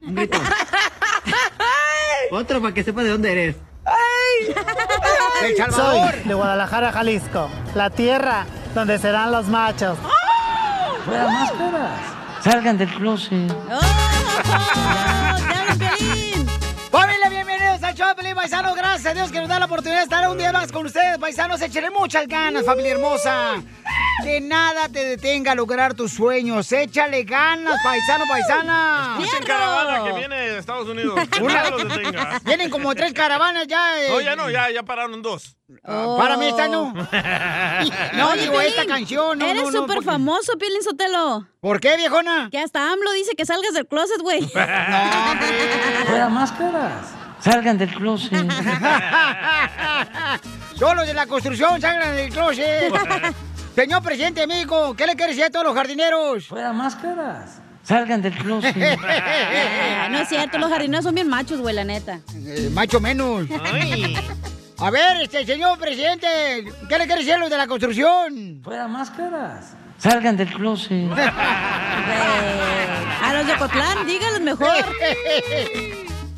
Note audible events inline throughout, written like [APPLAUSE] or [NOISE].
Un grito. Otro para que sepa de dónde eres. Salvador. Soy de Guadalajara, Jalisco, la tierra donde serán los machos. Fuera máscaras. Salgan del closet. ¡Familia, bienvenidos al show Pelín, Paisanos! Gracias a Dios que nos da la oportunidad de estar un día más con ustedes, paisanos. Échenle muchas ganas, familia hermosa. Que nada te detenga a lograr tus sueños. Échale ganas, paisano, paisana. Escuchen caravana que viene de Estados Unidos. [LAUGHS] Que nada los detenga. Vienen como tres caravanas ya. eh. No, ya no, ya, ya pararon dos. Ah, Para mí esta no. [LAUGHS] No, Oye, digo esta canción. No, Eres no, no, súper porque- famoso, Piolín Sotelo. ¿Por qué, viejona? Que hasta AMLO dice que salgas del closet, güey. [LAUGHS] Fuera máscaras. Salgan del closet. [LAUGHS] Solo de la construcción salgan del closet. [LAUGHS] Señor presidente de México, ¿qué le quiere decir a todos los jardineros? Fuera máscaras. Salgan del closet. [LAUGHS] No es cierto, los jardineros son bien machos, güey, la neta. Eh, macho menos. A ver, este señor presidente, ¿qué le quiere decir a los de la construcción? Fuera máscaras. Salgan del closet. A los de Ocotlán, díganles mejor.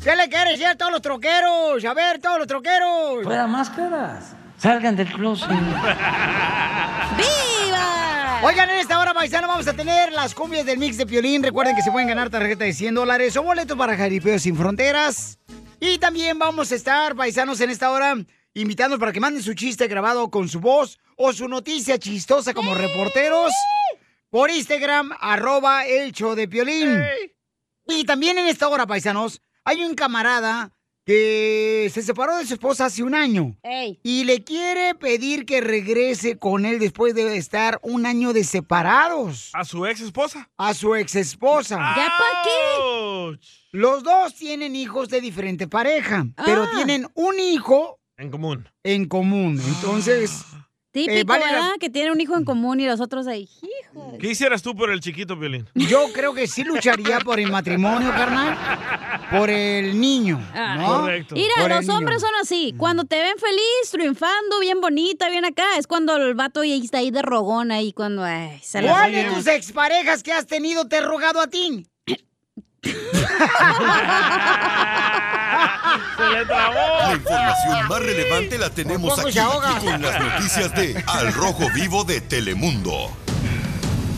¿Qué le quiere decir a todos los troqueros? A ver, todos los troqueros. Fuera máscaras. Salgan del closet. [LAUGHS] ¡Viva! Oigan, en esta hora, paisano, vamos a tener las cumbias del mix de Piolín. Recuerden que se pueden ganar tarjeta de 100 dólares o boletos para Jaripeo Sin Fronteras. Y también vamos a estar, paisanos, en esta hora, invitándolos para que manden su chiste grabado con su voz o su noticia chistosa como reporteros por Instagram, arroba el show de Piolín. Y también en esta hora, paisanos, hay un camarada que se separó de su esposa hace un año. Ey. Y le quiere pedir que regrese con él después de estar un año de separados. ¿A su ex esposa? A su ex esposa. ¿Ya pa' qué? Los dos tienen hijos de diferente pareja, pero Ah. tienen un hijo En común. en común. Entonces, Típico, Eh, vale la- ¿verdad? Que tiene un hijo en común y los otros ahí. Hijo. ¿Qué hicieras tú por el chiquito, Violín? yo creo que sí lucharía por el matrimonio, carnal. Por el niño, Ah. ¿no? Correcto. Mira, Por los hombres niño. son así. Cuando te ven feliz, triunfando, bien bonita, bien acá, es cuando el vato ya está ahí de rogón ahí, cuando ay, se la ¿Cuál de tus exparejas que has tenido te ha rogado a ti? ¡Se le trabó! La información más relevante la tenemos poco aquí, se ahoga. con las noticias de Al Rojo Vivo de Telemundo.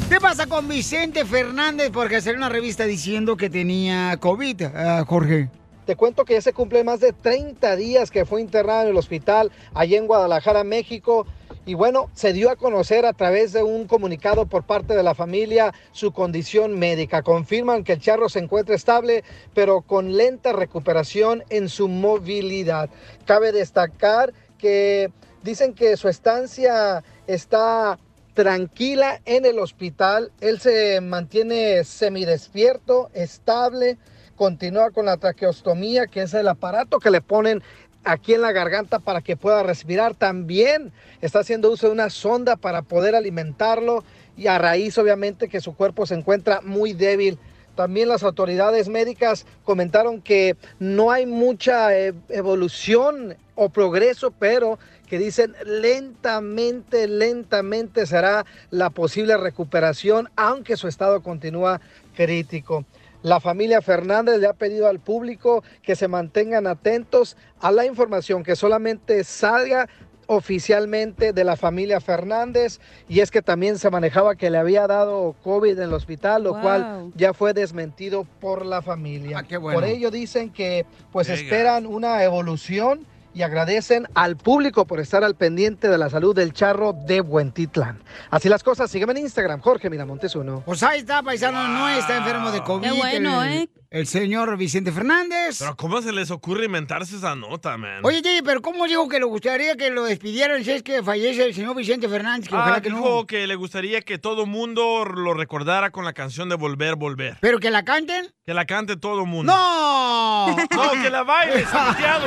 ¿Qué pasa con Vicente Fernández? Porque salió una revista diciendo que tenía COVID, ah, Jorge. Te cuento que ya se cumplen más de 30 días que fue internado en el hospital allá en Guadalajara, México. Y bueno, se dio a conocer a través de un comunicado por parte de la familia su condición médica. Confirman que el charro se encuentra estable, pero con lenta recuperación en su movilidad. Cabe destacar que dicen que su estancia está tranquila en el hospital. Él se mantiene semidespierto, estable, continúa con la traqueostomía, que es el aparato que le ponen aquí en la garganta para que pueda respirar. También está haciendo uso de una sonda para poder alimentarlo y a raíz obviamente que su cuerpo se encuentra muy débil. También las autoridades médicas comentaron que no hay mucha eh, evolución o progreso, pero que dicen lentamente, lentamente será la posible recuperación, aunque su estado continúa crítico. La familia Fernández le ha pedido al público que se mantengan atentos a la información que solamente salga oficialmente de la familia Fernández y es que también se manejaba que le había dado COVID en el hospital, lo Wow. cual ya fue desmentido por la familia. bueno. Por ello dicen que pues esperan una evolución y agradecen al público por estar al pendiente de la salud del charro de Buentitlán. Así las cosas, sígueme en Instagram, Jorge Miramontes uno. Pues ahí está, paisano, no está enfermo de COVID. Qué bueno, ¿eh? El señor Vicente Fernández. Pero ¿cómo se les ocurre inventarse esa nota, man? Oye, DJ, pero ¿cómo dijo que le gustaría que lo despidieran si es que fallece el señor Vicente Fernández? Que Ah, ojalá que dijo no. que le gustaría que todo mundo lo recordara con la canción de Volver, Volver. ¿Pero que la canten? Que la cante todo mundo. ¡No! [LAUGHS] No, que la baile, [LAUGHS] Santiago.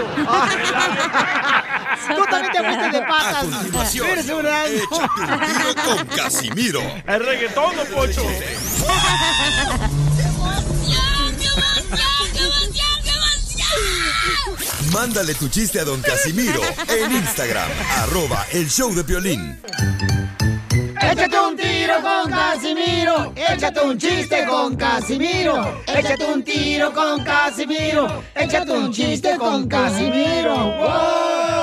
Tú también te fuiste de A patas. continuación, Eres un con Casimiro. El reggaetón, don Pocho. Mándale tu chiste a don Casimiro en Instagram, arroba el show de violín. Échate un tiro con Casimiro. Échate un chiste con Casimiro. Échate un tiro con Casimiro. Échate un chiste con Casimiro. ¡Wow!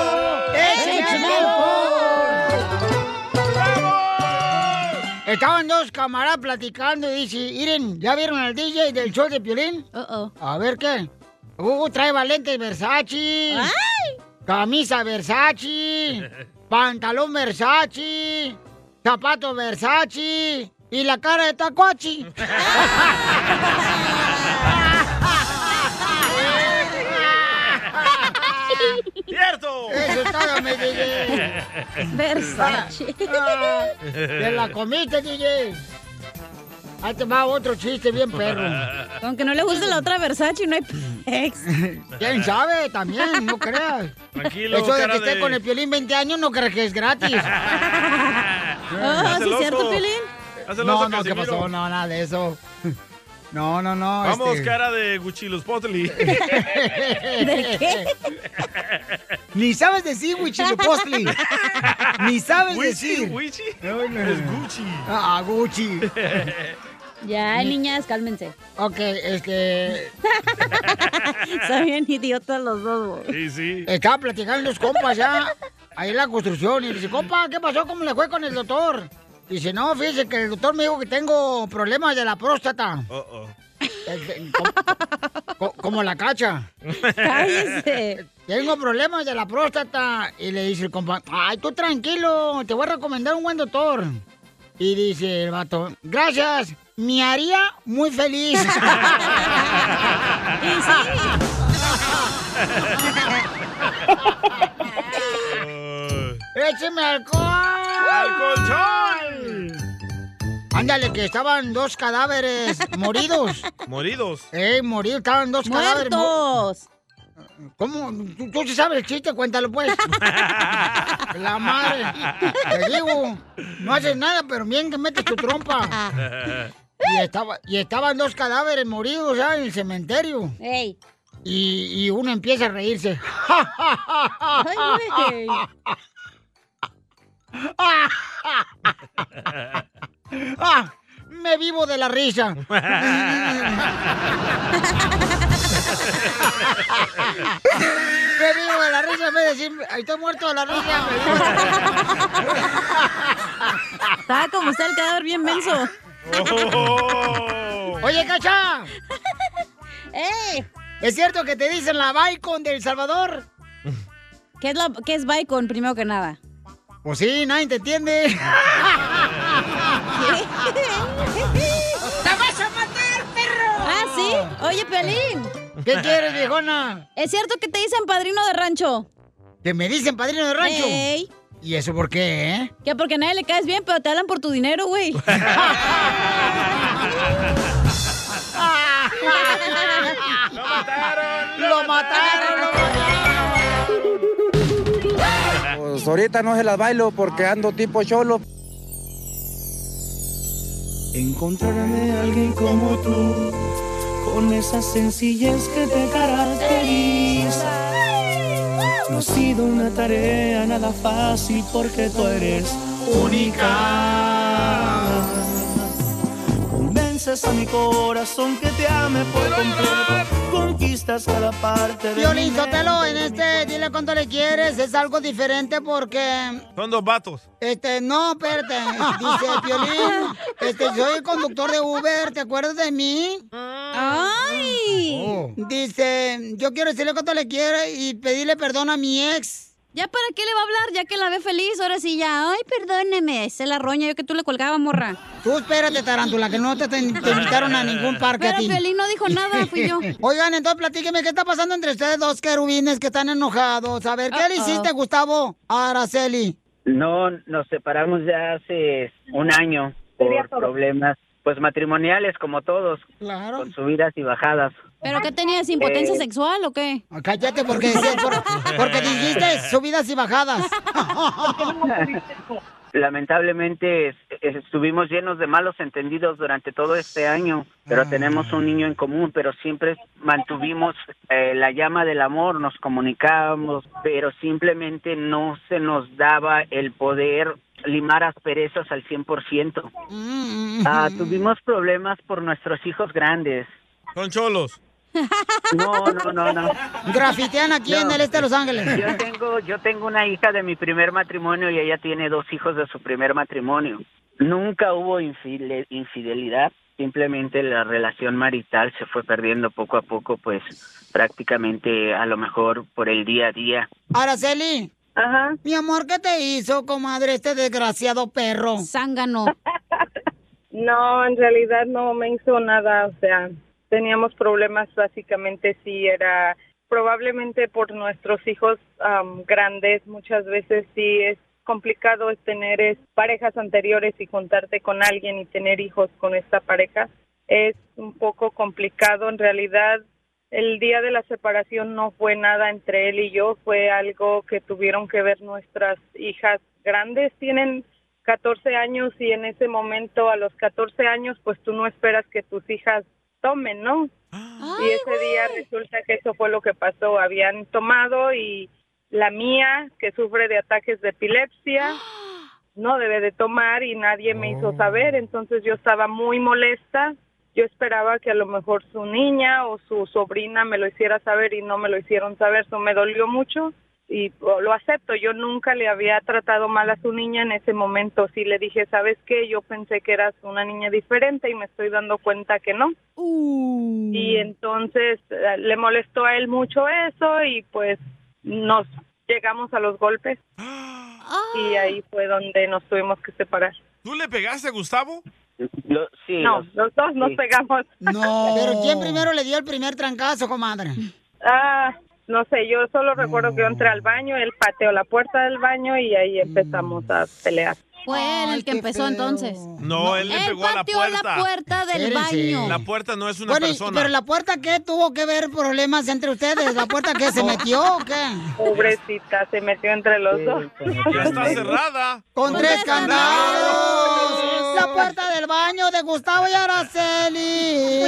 Estaban dos camaradas platicando y dice, miren, ¿ya vieron al DJ del show de Piolín? A ver, ¿qué? Uh, trae valentes Versace. Camisa Versace. pantalón Versace. Zapatos Versace. Y la cara de Tacuachi. [LAUGHS] ¡Cierto! Eso es todo, mi DJ. Versace. Ah, Te la comiste, DJ. Ahí te va otro chiste bien perro. Aunque no le guste la otra Versace, no hay ex. ¿Quién sabe? También, no creas. Tranquilo, Eso de que esté de- con el piolín 20 años no creas que es gratis. [LAUGHS] Ah, ¿sí es cierto, Piolín? No, no, ¿qué pasó? No, nada de eso. No, no, no. Vamos, este- cara de Guchilos Potli. [LAUGHS] ¿De qué? Ni sabes decir Huichilopostli. Ni sabes Huichi, decir. Huichi. Es Gucci. Ah, Gucci. [LAUGHS] Ya, niñas, cálmense. Ok, este. [LAUGHS] Son bien idiotas los dos, güey. Sí, sí. Estaba platicando los compas ya, ahí en la construcción, y dice, compa, ¿qué pasó? ¿Cómo le fue con el doctor? Dice, no, fíjese que el doctor me dijo que tengo problemas de la próstata. Oh, oh. Eh, co- co- como la cacha. [LAUGHS] Cállese. Tengo problemas de la próstata. Y le dice el compa, ay, tú tranquilo, te voy a recomendar un buen doctor. Y dice el vato, gracias, me haría muy feliz. [LAUGHS] [LAUGHS] ¡Écheme alcohol! ¡Alcolchón! Ándale, que estaban dos cadáveres [LAUGHS] moridos. Moridos. ¡Eh, moridos! Estaban dos cadáveres. ¡Muertos! ¿Cómo? ¿Tú, tú sí sabes el chiste? Cuéntalo, pues. [LAUGHS] La madre. Te digo, no haces nada, pero bien que metes tu trompa. [LAUGHS] Y, estaba, y estaban dos cadáveres moridos ya en el cementerio. ¡Ey! Y, y uno empieza a reírse. ¡Ay, güey! [LAUGHS] ¡Ah! Me vivo de la risa. [LAUGHS] Me vivo de la risa en vez de decir, "Ay, estoy muerto de la risa. [LAUGHS] me vivo de la risa. Estaba como está el cadáver bien menso. Oye, Cacha, ¡Ey! ¿es cierto que te dicen la Bicon del Salvador? ¿Qué es, la, ¿Qué es primero que nada? Pues sí, nadie te entiende. [LAUGHS] ¡La vas a matar, perro! Ah, sí. Oye, Pelín. ¿Qué quieres, viejona? ¿Es cierto que te dicen padrino de rancho? Que me dicen padrino de rancho. Ey. ¿Y eso por qué, eh? Que porque a nadie le caes bien, pero te hablan por tu dinero, güey. [LAUGHS] [LAUGHS] ¡Lo mataron! ¡Lo mataron! ¡Lo mataron! Pues ahorita no se las bailo porque ando tipo cholo. Encontrarme a alguien como tú, con esa sencillez que te caracteriza. No ha sido una tarea nada fácil porque tú eres única. Convences a mi corazón que te ame por completo. Conquistas cada parte de Violín mi Sotelo, en este Dile cuánto le quieres es algo diferente porque... Son dos vatos. Este, no, espérate. Dice [LAUGHS] Piolín, este, soy conductor de Uber, ¿te acuerdas de mí? ¡Ay! Dice, yo quiero decirle cuánto le quiero y pedirle perdón a mi ex. ¿Ya para qué le va a hablar? Ya que la ve feliz, ahora sí ya. Ay, perdóneme. Se la roña yo que tú le colgaba, morra. Tú espérate, tarántula, que no te, te [LAUGHS] invitaron a ningún parque Pero a ti. Piolín no dijo nada, fui yo. [LAUGHS] Oigan, entonces platíqueme, ¿qué está pasando entre ustedes dos querubines que están enojados? A ver, ¿qué le hiciste, Gustavo, a Araceli? No, nos separamos ya hace un año por problemas, pues matrimoniales como todos, Claro. con subidas y bajadas. ¿Pero qué tenías? ¿Impotencia Eh, sexual o qué? Cállate porque, porque dijiste subidas y bajadas. [LAUGHS] Lamentablemente es- es- estuvimos llenos de malos entendidos durante todo este año, pero tenemos un niño en común, pero siempre mantuvimos eh, la llama del amor, nos comunicábamos, pero simplemente no se nos daba el poder limar asperezas al 100%. Ah, tuvimos problemas por nuestros hijos grandes. Son cholos. No, no, no, no. Grafitean aquí en el este de Los Ángeles. Yo tengo, yo tengo una hija de mi primer matrimonio y ella tiene dos hijos de su primer matrimonio. Nunca hubo infide- infidelidad, simplemente la relación marital se fue perdiendo poco a poco, pues prácticamente a lo mejor por el día a día. Araceli. Ajá. Mi amor, ¿qué te hizo, comadre, este desgraciado perro? Zángano. [LAUGHS] No, en realidad no me hizo nada, o sea, teníamos problemas básicamente sí era probablemente por nuestros hijos am, grandes, muchas veces sí es complicado es tener es, parejas anteriores y juntarte con alguien y tener hijos con esta pareja. Es un poco complicado, en realidad el día de la separación no fue nada entre él y yo, fue algo que tuvieron que ver nuestras hijas grandes, tienen 14 años y en ese momento a los 14 años pues tú no esperas que tus hijas tomen, ¿no? y ese día resulta que eso fue lo que pasó, habían tomado y la mía que sufre de ataques de epilepsia [GASPS] no debe de tomar y nadie me hizo saber, entonces yo estaba muy molesta. Yo esperaba que a lo mejor su niña o su sobrina me lo hiciera saber y no me lo hicieron saber, eso me dolió mucho y oh, lo acepto. Yo nunca le había tratado mal a su niña en ese momento. Sí le dije, ¿sabes qué? Yo pensé que eras una niña diferente y me estoy dando cuenta que no. Y entonces eh, le molestó a él mucho eso y pues nos llegamos a los golpes [GASPS] y ahí fue donde nos tuvimos que separar. ¿Tú le pegaste a Gustavo? sí. No, los dos nos pegamos. No. Pero ¿quién primero le dio el primer trancazo, comadre? Ah, no sé, yo solo recuerdo que yo entré al baño, él pateó la puerta del baño y ahí empezamos a pelear. Fue él el que empezó entonces. No, él le Él pegó a la pateó puerta. la puerta del Espérense. baño. La puerta no es una Bueno, y- persona. pero la puerta, ¿qué? ¿Tuvo que ver problemas entre ustedes? ¿La puerta qué? ¿Se [LAUGHS] metió o qué? Pobrecita, se metió entre los dos. Ya está cerrada. Con tres candados. La puerta del baño de Gustavo y Araceli.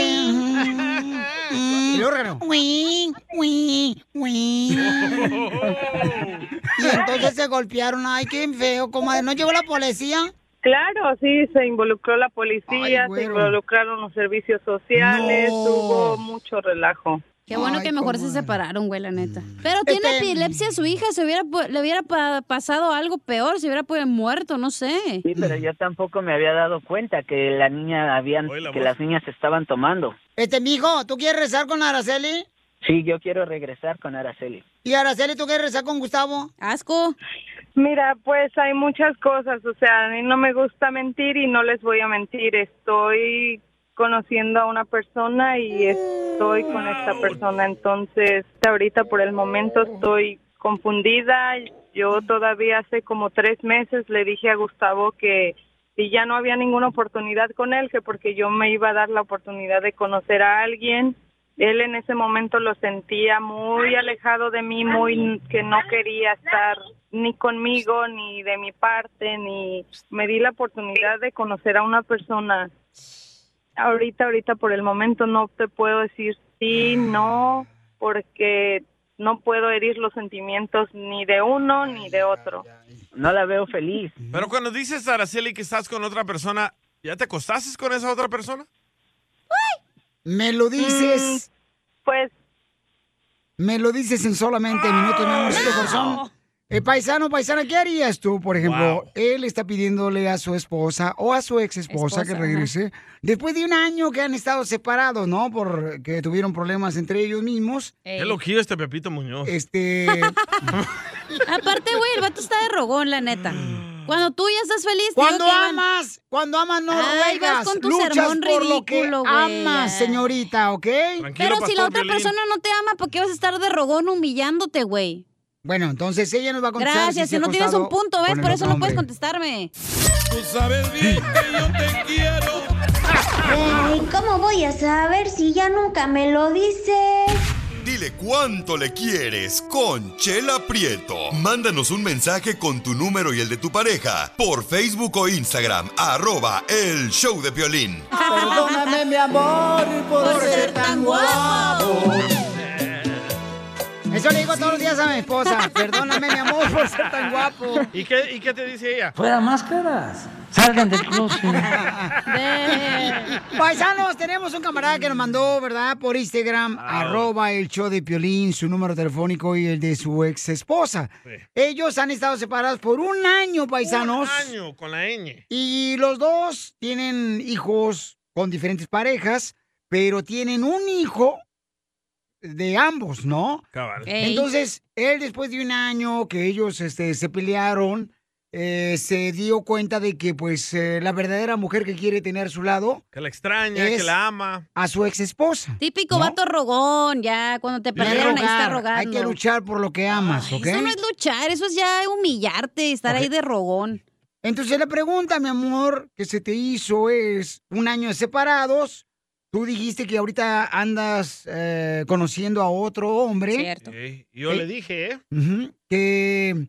Y luego órgano. Uy, uy, uy. [LAUGHS] Y entonces se golpearon. Ay, qué feo, comadre. ¿No llegó la policía? Claro, sí, se involucró la policía, Ay, se güero. involucraron los servicios sociales, No. hubo mucho relajo. Qué bueno Ay, que mejor se separaron, güey, la neta. Pero tiene Este- epilepsia su hija, se hubiera, pu- le hubiera pa- pasado algo peor, se hubiera pues, muerto, no sé. Sí, pero yo tampoco me había dado cuenta que la niña habían, Oye, la que voz. las niñas estaban tomando. Este, mijo, ¿tú quieres rezar con Araceli? Sí, yo quiero regresar con Araceli. Y Araceli, ¿tú quieres rezar con Gustavo? Asco. Mira, pues hay muchas cosas, o sea, a mí no me gusta mentir y no les voy a mentir, estoy conociendo a una persona y estoy con esta persona, entonces ahorita por el momento estoy confundida, yo todavía hace como tres meses le dije a Gustavo que si ya no había ninguna oportunidad con él, que porque yo me iba a dar la oportunidad de conocer a alguien, él en ese momento lo sentía muy alejado de mí, muy que no quería estar ni conmigo, ni de mi parte, ni me di la oportunidad de conocer a una persona. Ahorita, ahorita por el momento no te puedo decir sí, no, porque no puedo herir los sentimientos ni de uno ni de otro. No la veo feliz. Pero cuando dices, Araceli, que estás con otra persona, ¿ya te acostaste con esa otra persona? ¿Me lo dices? pues. ¿Me lo dices en solamente minutos, mi amorcito corazón? Eh, paisano, paisana, ¿qué harías tú, por ejemplo? Él está pidiéndole a su esposa o a su ex esposa que regrese después de un año que han estado separados, ¿no? Porque tuvieron problemas entre ellos mismos. Qué loquillo este Pepito Muñoz. Este. [LAUGHS] Aparte, güey, el vato está de rogón, la neta. Cuando tú ya estás feliz, te digo Cuando amas, cuando amas no Ay, vas ruegas, con tu luchas sermón por lo que ridículo, güey. amas, señorita, ¿ok? Pero si la otra persona no te ama, ¿por qué vas a estar de rogón humillándote, güey? Bueno, entonces ella nos va a contestar. Gracias, si no tienes un punto, ¿ves? Por eso no puedes contestarme. Tú sabes bien que yo te quiero. Pero ¿y cómo voy a saber si ya nunca me lo dices? Dile cuánto le quieres con Chela Prieto. Mándanos un mensaje con tu número y el de tu pareja por Facebook o Instagram, arroba el show de violín. Perdóname, mi amor, por ser tan guapo. Eso le digo todos los días a mi esposa. [LAUGHS] Perdóname, mi amor, por ser tan guapo. ¿Y qué, ¿Y qué te dice ella? Fuera máscaras. Salgan del closet. [LAUGHS] Paisanos, tenemos un camarada que nos mandó, ¿verdad? Por Instagram, arroba el show de Piolín, su número telefónico y el de su ex esposa. Ellos han estado separados por un año, paisanos. Un año con la ñ. Y los dos tienen hijos con diferentes parejas, pero tienen un hijo de ambos, ¿no? Cabal. Entonces, él después de un año que ellos este, se pelearon, eh, se dio cuenta de que pues eh, la verdadera mujer que quiere tener a su lado Que la extraña, Es- que la ama. a su ex esposa. Típico vato rogón, ya cuando te perdieron ahí está rogando. hay que luchar por lo que amas, ¿ok? Eso no es luchar, eso es ya humillarte, estar ahí de rogón. Entonces la pregunta, mi amor, que se te hizo es un año de separados. Tú dijiste que ahorita andas eh, conociendo a otro hombre. Sí, Yo Eh, le dije, ¿eh? Que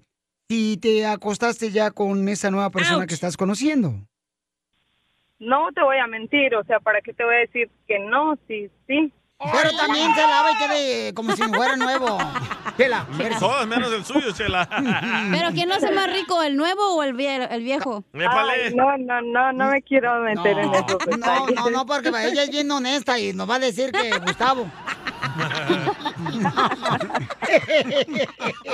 si te acostaste ya con esa nueva persona que estás conociendo. No te voy a mentir, o sea, ¿para qué te voy a decir que no? Sí, sí. Pero también se lava y quede como si fuera nuevo. [LAUGHS] Chela, Todas menos el suyo, Chela. [LAUGHS] Pero ¿quién lo hace más rico, el nuevo o el, vie- el viejo? Ay, no, no, no, no me quiero meter en esos No, no, no, porque ella es bien honesta y nos va a decir que Gustavo. [LAUGHS]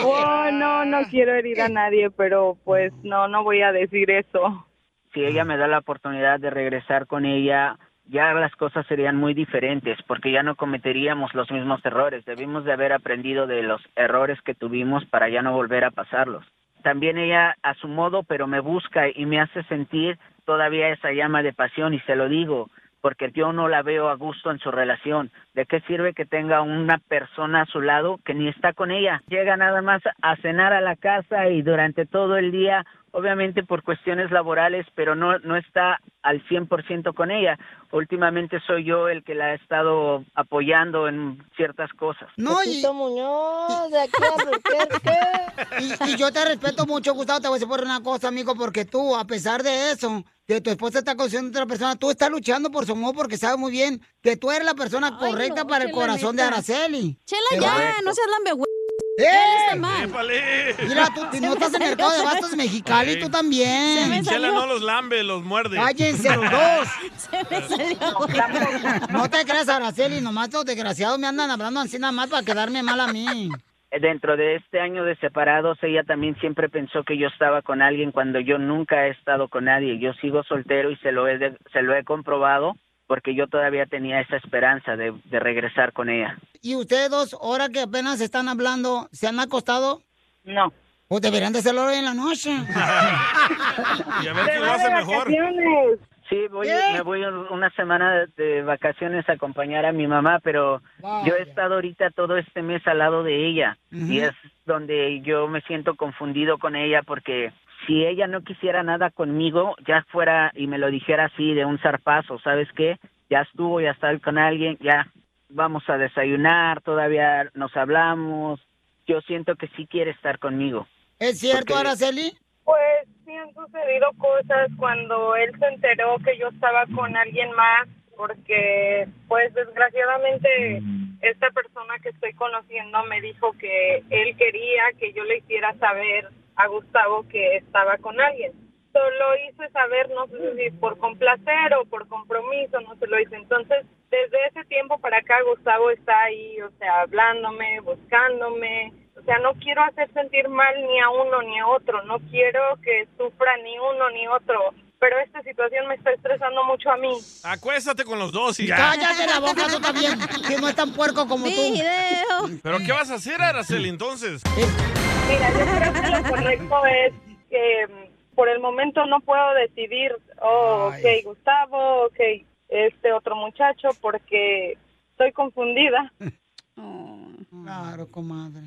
Oh, no, no quiero herir a nadie, pero pues no, no voy a decir eso. si ella me da la oportunidad de regresar con ella, ya las cosas serían muy diferentes porque ya no cometeríamos los mismos errores. Debimos de haber aprendido de los errores que tuvimos para ya no volver a pasarlos. También ella a su modo, pero me busca y me hace sentir todavía esa llama de pasión y se lo digo porque yo no la veo a gusto en su relación. ¿De qué sirve que tenga una persona a su lado que ni está con ella? Llega nada más a cenar a la casa y durante todo el día, obviamente por cuestiones laborales, pero no, no está al 100% con ella. Últimamente soy yo el que la ha estado apoyando en ciertas cosas. No, y... Muñoz, de aquí [LAUGHS] Y, y yo te respeto mucho, Gustavo, te voy a decir por una cosa, amigo, porque tú, a pesar de eso, que tu esposa está conociendo a otra persona, tú estás luchando por su amor porque sabes muy bien que tú eres la persona correcta para el corazón de. Araceli. Chela, ya, no seas lambe, güey. ¡Eh! está mal. Mira, tú si no estás en el mercado de bastos [LAUGHS] Mexicali, tú también. Chela no los lambe, los muerde. Cállense los [LAUGHS] dos. Se me salió. No te creas, Araceli, nomás los desgraciados me andan hablando así nada más para quedarme mal a mí. Dentro de este año de separados, ella también siempre pensó que yo estaba con alguien cuando yo nunca he estado con nadie. Yo sigo soltero y se lo he, de- se lo he comprobado porque yo todavía tenía esa esperanza de, de regresar con ella. ¿Y ustedes dos, ahora que apenas están hablando, se han acostado? No. Pues deberían de hacerlo hoy en la noche. [LAUGHS] Y a ver quién lo hace mejor. Sí, voy, me voy un- una semana de, vacaciones a acompañar a mi mamá, pero yo he estado ahorita todo este mes al lado de ella y es donde yo me siento confundido con ella porque si ella no quisiera nada conmigo, ya fuera y me lo dijera así de un zarpazo, ¿sabes qué? Ya estuvo, ya está con alguien, ya vamos a desayunar, todavía nos hablamos. Yo siento que sí quiere estar conmigo. ¿Es cierto, Porque- Araceli? Pues sí han sucedido cosas cuando él se enteró que yo estaba con alguien más, porque pues desgraciadamente esta persona que estoy conociendo me dijo que él quería que yo le hiciera saber a Gustavo que estaba con alguien. solo hice saber, no sé si por complacer o por compromiso, no se lo hice. Entonces, desde ese tiempo para acá, Gustavo está ahí, o sea, hablándome, buscándome. O sea, no quiero hacer sentir mal ni a uno ni a otro, no quiero que sufra ni uno ni otro. Pero esta situación me está estresando mucho a mí. Acuéstate con los dos y ya. Cállate la boca tú también, que no es tan puerco como tú. ¿Pero qué vas a hacer, Araceli, entonces? Mira, yo creo que lo correcto es que mm, por el momento no puedo decidir, oh, ok, Gustavo, ok, este otro muchacho, porque estoy confundida. Claro, comadre.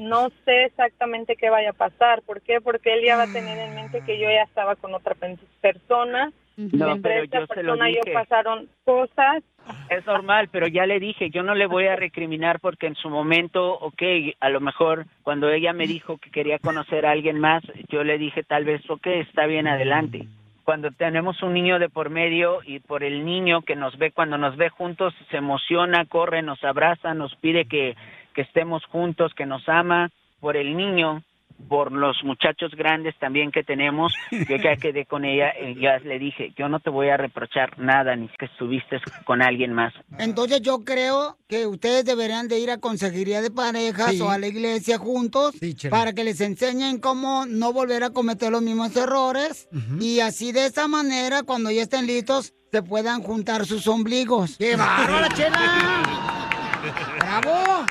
No sé exactamente qué vaya a pasar. ¿Por qué? Porque él ya va a tener en mente que yo ya estaba con otra persona. No, Entre pero esta yo se lo persona y yo dije. pasaron cosas. Es normal, pero ya le dije, yo no le voy a [LAUGHS] recriminar porque en su momento, ok, a lo mejor cuando ella me dijo que quería conocer a alguien más, yo le dije tal vez, ok, está bien, adelante. Cuando tenemos un niño de por medio y por el niño que nos ve, cuando nos ve juntos, se emociona, corre, nos abraza, nos pide que, que estemos juntos, que nos ama, por el niño, por los muchachos grandes también que tenemos, yo ya [LAUGHS] quedé con ella y ya le dije, yo no te voy a reprochar nada, ni que estuviste con alguien más. Entonces yo creo que ustedes deberían de ir a consejería de parejas Sí. o a la iglesia juntos para que les enseñen cómo no volver a cometer los mismos errores y así de esa manera cuando ya estén listos se puedan juntar sus ombligos. ¡Qué Chela! [LAUGHS] ¡Bravo!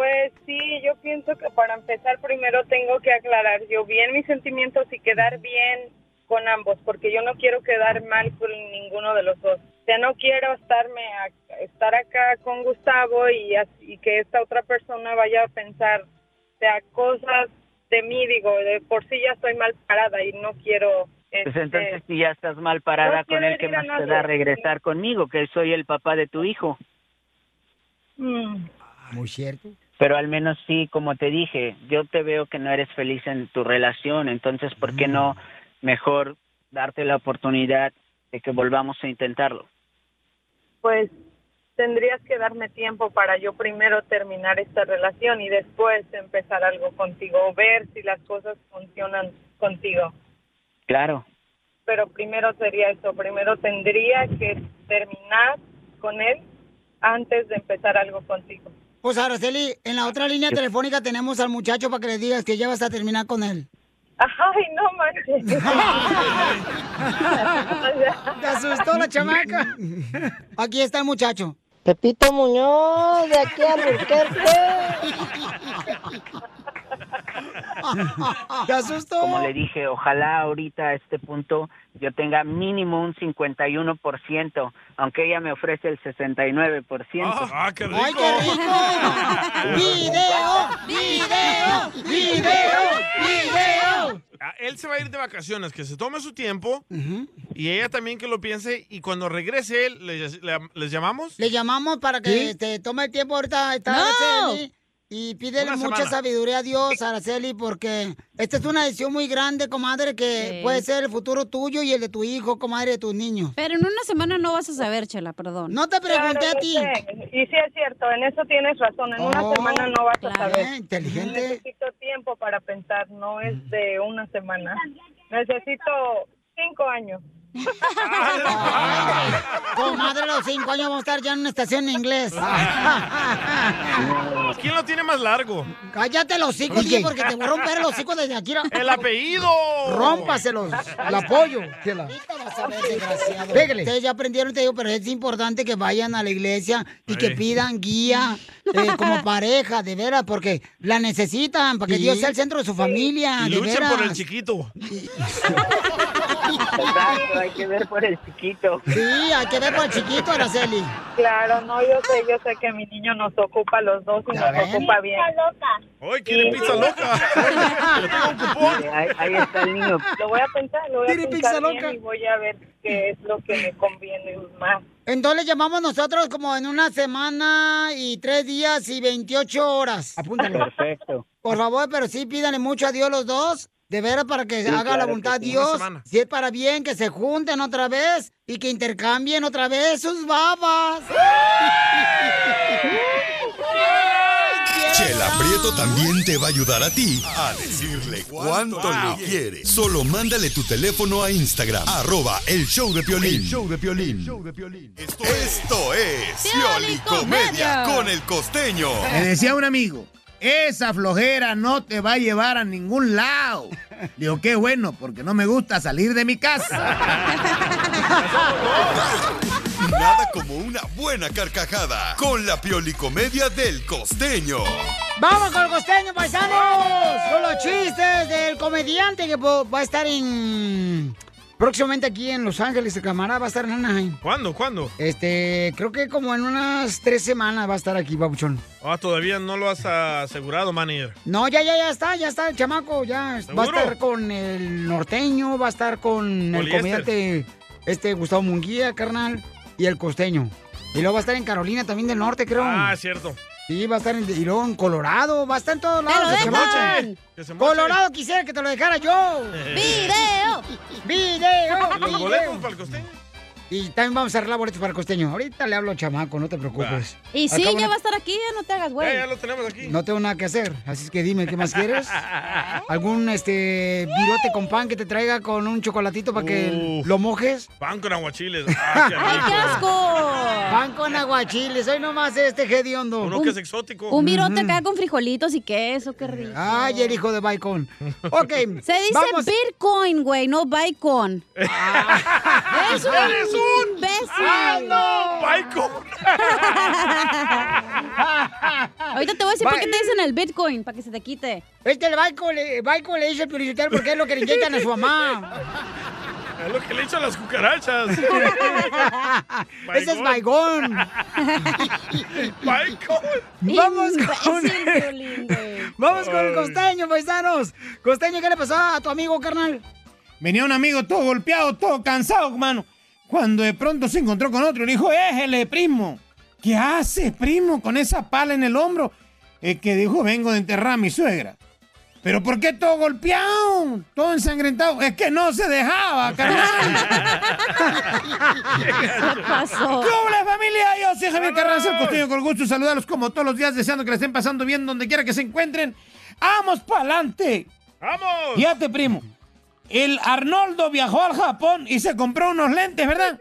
Pues sí, yo pienso que para empezar primero tengo que aclarar yo bien mis sentimientos y quedar bien con ambos, porque yo no quiero quedar mal con ninguno de los dos. O sea, no quiero estarme a- estar acá con Gustavo y, que esta otra persona vaya a pensar, o sea, cosas de mí, digo, de por sí ya estoy mal parada y no quiero... Pues este, entonces si ya estás mal parada no con él, ¿qué más te da regresar conmigo? Que soy el papá de tu hijo. mm, Muy cierto. Pero al menos sí, como te dije, yo te veo que no eres feliz en tu relación, entonces ¿por qué no mejor darte la oportunidad de que volvamos a intentarlo? pues tendrías que darme tiempo para yo primero terminar esta relación y después empezar algo contigo o ver si las cosas funcionan contigo. Claro. Pero primero sería eso, primero tendría que terminar con él antes de empezar algo contigo. Pues Araceli, en la otra línea telefónica tenemos al muchacho para que le digas que ya vas a terminar con él. Ay, no manches. [LAUGHS] [LAUGHS] Te asustó la chamaca. Aquí está el muchacho. Pepito Muñoz, de aquí a [LAUGHS] [LAUGHS] ¿Te asustó? Como le dije, ojalá ahorita a este punto yo tenga mínimo un 51%, aunque ella me ofrece el 69%. ¡Ah, qué rico! ¡Ay, qué rico! [LAUGHS] ¡Video! ¡Video! ¡Video! ¡Video! Ah, Él se va a ir de vacaciones, que se tome su tiempo y ella también que lo piense y cuando regrese él, ¿les, le- les llamamos? Le llamamos para que te tome el tiempo ahorita está ¡No! Y pídele Una mucha semana. sabiduría a Dios, Araceli, porque esta es una decisión muy grande, comadre, que Sí. puede ser el futuro tuyo y el de tu hijo, comadre, de tus niños. Pero en una semana no vas a saber, Chela, perdón. No te pregunté Claro, a ti. sé. Y sí es cierto, en eso tienes razón. En una Oh, semana no vas claro. a saber. Eh, inteligente. Necesito tiempo para pensar, no es de una semana. Necesito cinco años. [LAUGHS] Comadre, a los cinco años vamos a estar ya en una estación en inglés. [LAUGHS] ¿Quién lo tiene más largo? Cállate los hocico, DJ, porque te voy a romper los hocicos desde aquí. ¡El apellido! Rómpaselos, el apoyo. vas a ver, desgraciado. Ustedes ya aprendieron, te digo, pero es importante que vayan a la iglesia y que pidan guía eh, como [LAUGHS] pareja, de veras, porque la necesitan, para que Sí. Dios sea el centro de su familia, Y de luchen veras. por el chiquito. Exacto, hay que ver por el chiquito. Sí, hay que ver por el chiquito, Araceli. Claro, no, yo sé, yo sé que mi niño nos ocupa a los dos y nos ocupa bien. ¡Ay, quiere pizza loca! Sí, ahí, ahí está el niño. Lo voy a pensar, lo voy a ¿Quiere pensar pizza bien loca? y voy a ver qué es lo que me conviene más. Entonces llamamos nosotros como en una semana y tres días y 28 horas. Apúntalo. Perfecto. Por favor, pero sí pídanle mucho a Dios los dos. De veras, para que Sí, haga la claro voluntad Dios. Si es para bien, que se junten otra vez y que intercambien otra vez sus babas. Chela Prieto también te va a ayudar a ti a decirle cuánto le quiere. Solo mándale tu teléfono a Instagram, arroba el show de Piolín. El show de Piolín. Esto es Piolicomedia con el costeño. Me decía un amigo, esa flojera no te va a llevar a ningún lado. Digo, qué bueno, porque no me gusta salir de mi casa. [LAUGHS] Nada como una buena carcajada con la Piolicomedia del costeño. Vamos con el costeño, paisanos. Con los chistes del comediante que va a estar en. Próximamente aquí en Los Ángeles, el camarada va a estar en Anaheim. ¿Cuándo? ¿Cuándo? Este, creo que como en unas tres semanas va a estar aquí, babuchón. Ah, todavía no lo has asegurado, manager. No, ya, ya, ya está, ya está el chamaco, ya. Va a estar con el norteño, va a estar con el comediante este Gustavo Munguía, carnal, y el costeño. Y luego va a estar en Carolina también del Norte, creo. Ah, cierto. Sí, va a estar en, y luego en Colorado, va a estar en todos lados. el. Que se moche. Colorado quisiera que te lo dejara yo. [LAUGHS] ¡Video! ¡Video! ¿Los video. boletos para el costeño? Y también vamos a arreglar boletos para el costeño. Ahorita le hablo chamaco, no te preocupes. Y sí, cabo ya va a estar aquí, ya no te hagas, güey. Ya, ya lo tenemos aquí. No tengo nada que hacer, así es que dime, ¿qué más quieres? [LAUGHS] ¿Algún este virote con pan que te traiga con un chocolatito para que lo mojes? Pan con aguachiles. [LAUGHS] Ah, qué ¡Ay, qué asco! Pan con aguachiles, hoy nomás este hediondo. Uno que es exótico. Un virote acá con frijolitos y queso, qué rico. Ay, el hijo de Bicon. [LAUGHS] Ok, Se dice vamos. Bitcoin, güey, no Bicon. es un ¡Eres un- imbécil. ¡Ah, no! ¡Bicon! [LAUGHS] Ahorita te voy a decir por qué te dicen el Bitcoin, para que se te quite. Este el Bicon le, le dice el publicitario porque es lo que le inyectan a su mamá. Es lo que le echan las cucarachas. [LAUGHS] Ese es Baigón. [LAUGHS] Vamos con Vamos con el costeño, paisanos. Costeño, ¿qué le pasó a tu amigo, carnal? Venía un amigo todo golpeado, todo cansado, hermano. Cuando de pronto se encontró con otro y le dijo, éjele, primo. ¿Qué haces, primo, con esa pala en el hombro? Es que dijo, vengo de enterrar a mi suegra. ¿Pero por qué todo golpeado? Todo ensangrentado. Es que no se dejaba, carnal. ¿Qué pasó? ¿Qué hola, familia? Yo soy Javier Carranza, el costeño, con gusto saludarlos como todos los días, deseando que la estén pasando bien donde quiera que se encuentren. ¡Vamos pa'lante! ¡Vamos! Fíjate, primo. El Arnoldo viajó al Japón y se compró unos lentes, ¿verdad?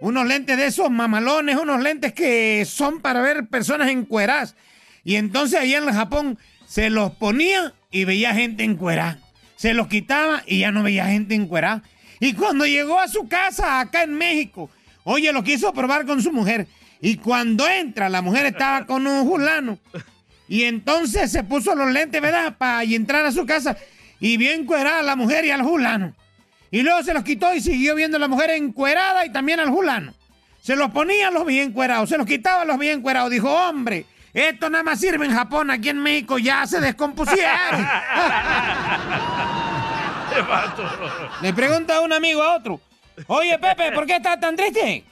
Unos lentes de esos mamalones, unos lentes que son para ver personas encueradas. Y entonces allá en el Japón se los ponía y veía gente encuerada. Se los quitaba y ya no veía gente encuerada. Y cuando llegó a su casa acá en México, oye, lo quiso probar con su mujer. Y cuando entra, la mujer estaba con un fulano. Y entonces se puso los lentes, ¿verdad? Para entrar a su casa. Y vio encuerada a la mujer y al fulano. Y luego se los quitó y siguió viendo a la mujer encuerada y también al fulano. Se los ponía, los veía encuerados. Se los quitaba, los veía encuerados. Dijo, hombre, esto nada más sirve en Japón. Aquí en México ya se descompusieron. [LAUGHS] Le pregunta a un amigo a otro. Oye, Pepe, ¿por qué estás tan triste?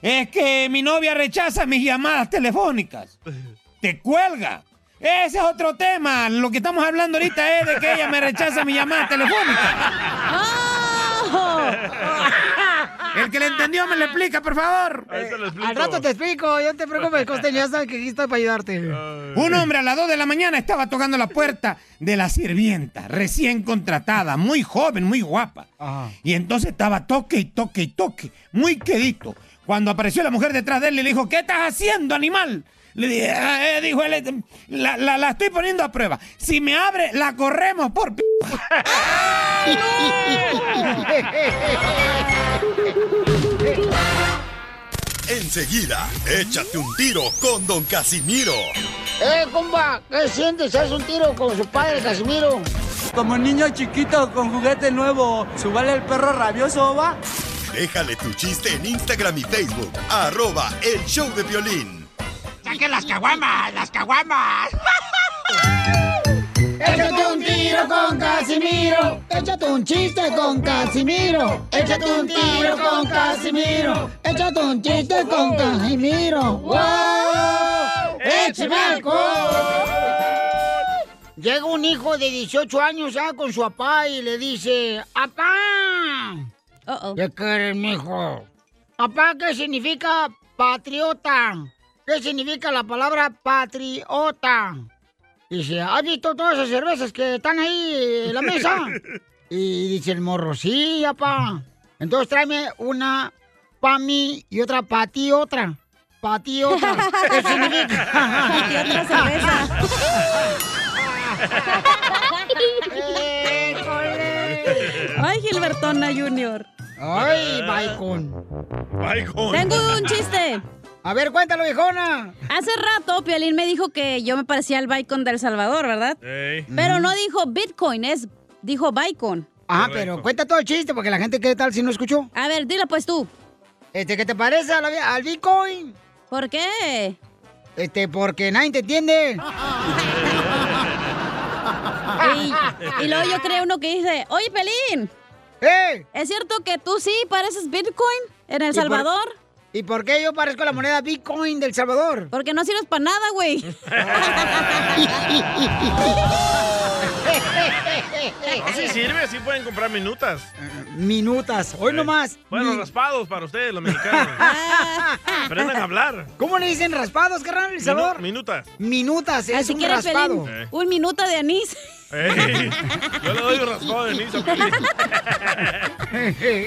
Es que mi novia rechaza mis llamadas telefónicas. Te cuelga. Ese es otro tema. Lo que estamos hablando ahorita es de que ella me rechaza mis llamadas telefónicas. El que le entendió me lo explica, por favor. Al rato te explico, yo no te preocupes, costeño, ya sabes que aquí estoy para ayudarte. Un hombre a las 2 de la mañana estaba tocando la puerta de la sirvienta, recién contratada, muy joven, muy guapa. Y entonces estaba toque y toque y toque, muy quedito. Cuando apareció la mujer detrás de él, le dijo, ¿qué estás haciendo, animal? Le dije, "Ah, eh", dijo él, "eh, la, la- la estoy poniendo a prueba. Si me abre, la corremos por... p-". [LAUGHS] Enseguida, échate un tiro con Don Casimiro. ¡Eh, compa! ¿Qué sientes? ¿Haz un tiro con su padre, Casimiro? Como niño chiquito con juguete nuevo, ¿subale el perro rabioso, va? Déjale tu chiste en Instagram y Facebook, arroba el show de violín. ¡Saquen las caguamas! ¡Las caguamas! [LAUGHS] Échate un tiro con Casimiro. Échate un chiste con Casimiro. Échate un tiro con Casimiro. Échate un chiste con Casimiro. ¡Wow! ¡Échame alcohol! Llega un hijo de 18 años ya con su papá y le dice, ¡Apá! ¿Qué quieres, mijo? Papá, ¿qué significa patriota? ¿Qué significa la palabra patriota? Dice, ¿has visto todas esas cervezas que están ahí en la mesa? [LAUGHS] Y dice el morro, sí, papá. Entonces tráeme una pa' mí y otra pa' ti otra. Pa' ti otra. ¿Qué [LAUGHS] significa? Otra cerveza. [LAUGHS] Ay, Gilbertona Junior. Ay, Bacon. Bacon. Tengo un chiste. A ver, cuéntalo, viejona. Hace rato Piolín me dijo que yo me parecía al Bacon del Salvador, ¿verdad? Ey. Pero no dijo Bitcoin, es dijo Bacon. Ah, pero cuenta todo el chiste porque la gente, ¿qué tal si no escuchó? A ver, dilo pues tú. Este, ¿qué te parece al Bitcoin? ¿Por qué? Este, porque nadie te entiende. [LAUGHS] Y, y luego yo creo uno que dice, oye, Pelín. ¡Eh! ¿Es cierto que tú sí pareces Bitcoin en El ¿Y por- Salvador? ¿Y por qué yo parezco la moneda Bitcoin del Salvador? Porque no sirves para nada, güey. No, [LAUGHS] sí sirve, sí pueden comprar minutas. Minutas, hoy nomás. Bueno, Mi- raspados para ustedes, los mexicanos. [LAUGHS] Aprendan a hablar. ¿Cómo le dicen raspados, carnal, El Minu- Salvador? minutas. Minutas, es Así un raspado. Pelín. Un minuto de anís. Ey, yo le doy un raspado de anís a Piolín.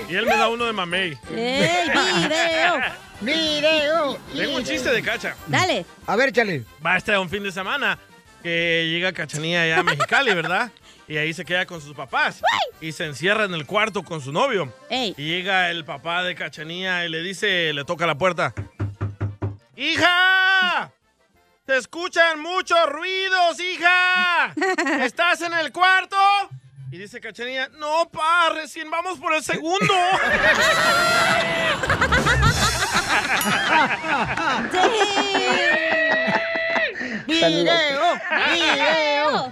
Y él me da uno de mamey. ¡Ey, video! ¡Video! Tengo un chiste de cacha. Dale. A ver, chale. Va a estar un fin de semana que llega Cachanía allá a Mexicali, ¿verdad? Y ahí se queda con sus papás. Y se encierra en el cuarto con su novio. Ey. Y llega el papá de Cachanía y le dice, le toca la puerta. ¡Hija! ¡Se escuchan muchos ruidos, hija! [LAUGHS] ¿Estás en el cuarto? Y dice Cachanía, no, pa, recién vamos por el segundo. [LAUGHS] ¡Video! ¡Video!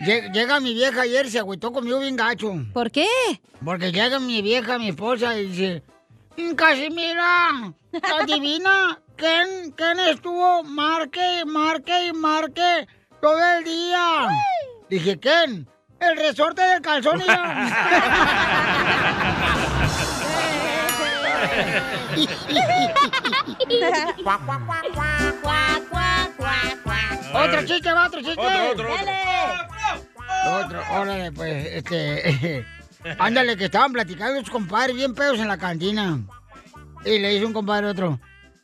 Lle- Llega mi vieja ayer, se agüitó conmigo bien gacho. ¿Por qué? Porque llega mi vieja, mi esposa, y dice, "Mm, Casimira, adivina, ¿quién, quién estuvo marque, marque y marque todo el día? Dije, ¿quién? El resorte del calzón. y otro chiste, va, otro chiste. Otro, otro, otro. Otro, órale, pues, este. [LAUGHS] ándale, que estaban platicando sus compadres bien pedos en la cantina. Y le dice un compadre a otro: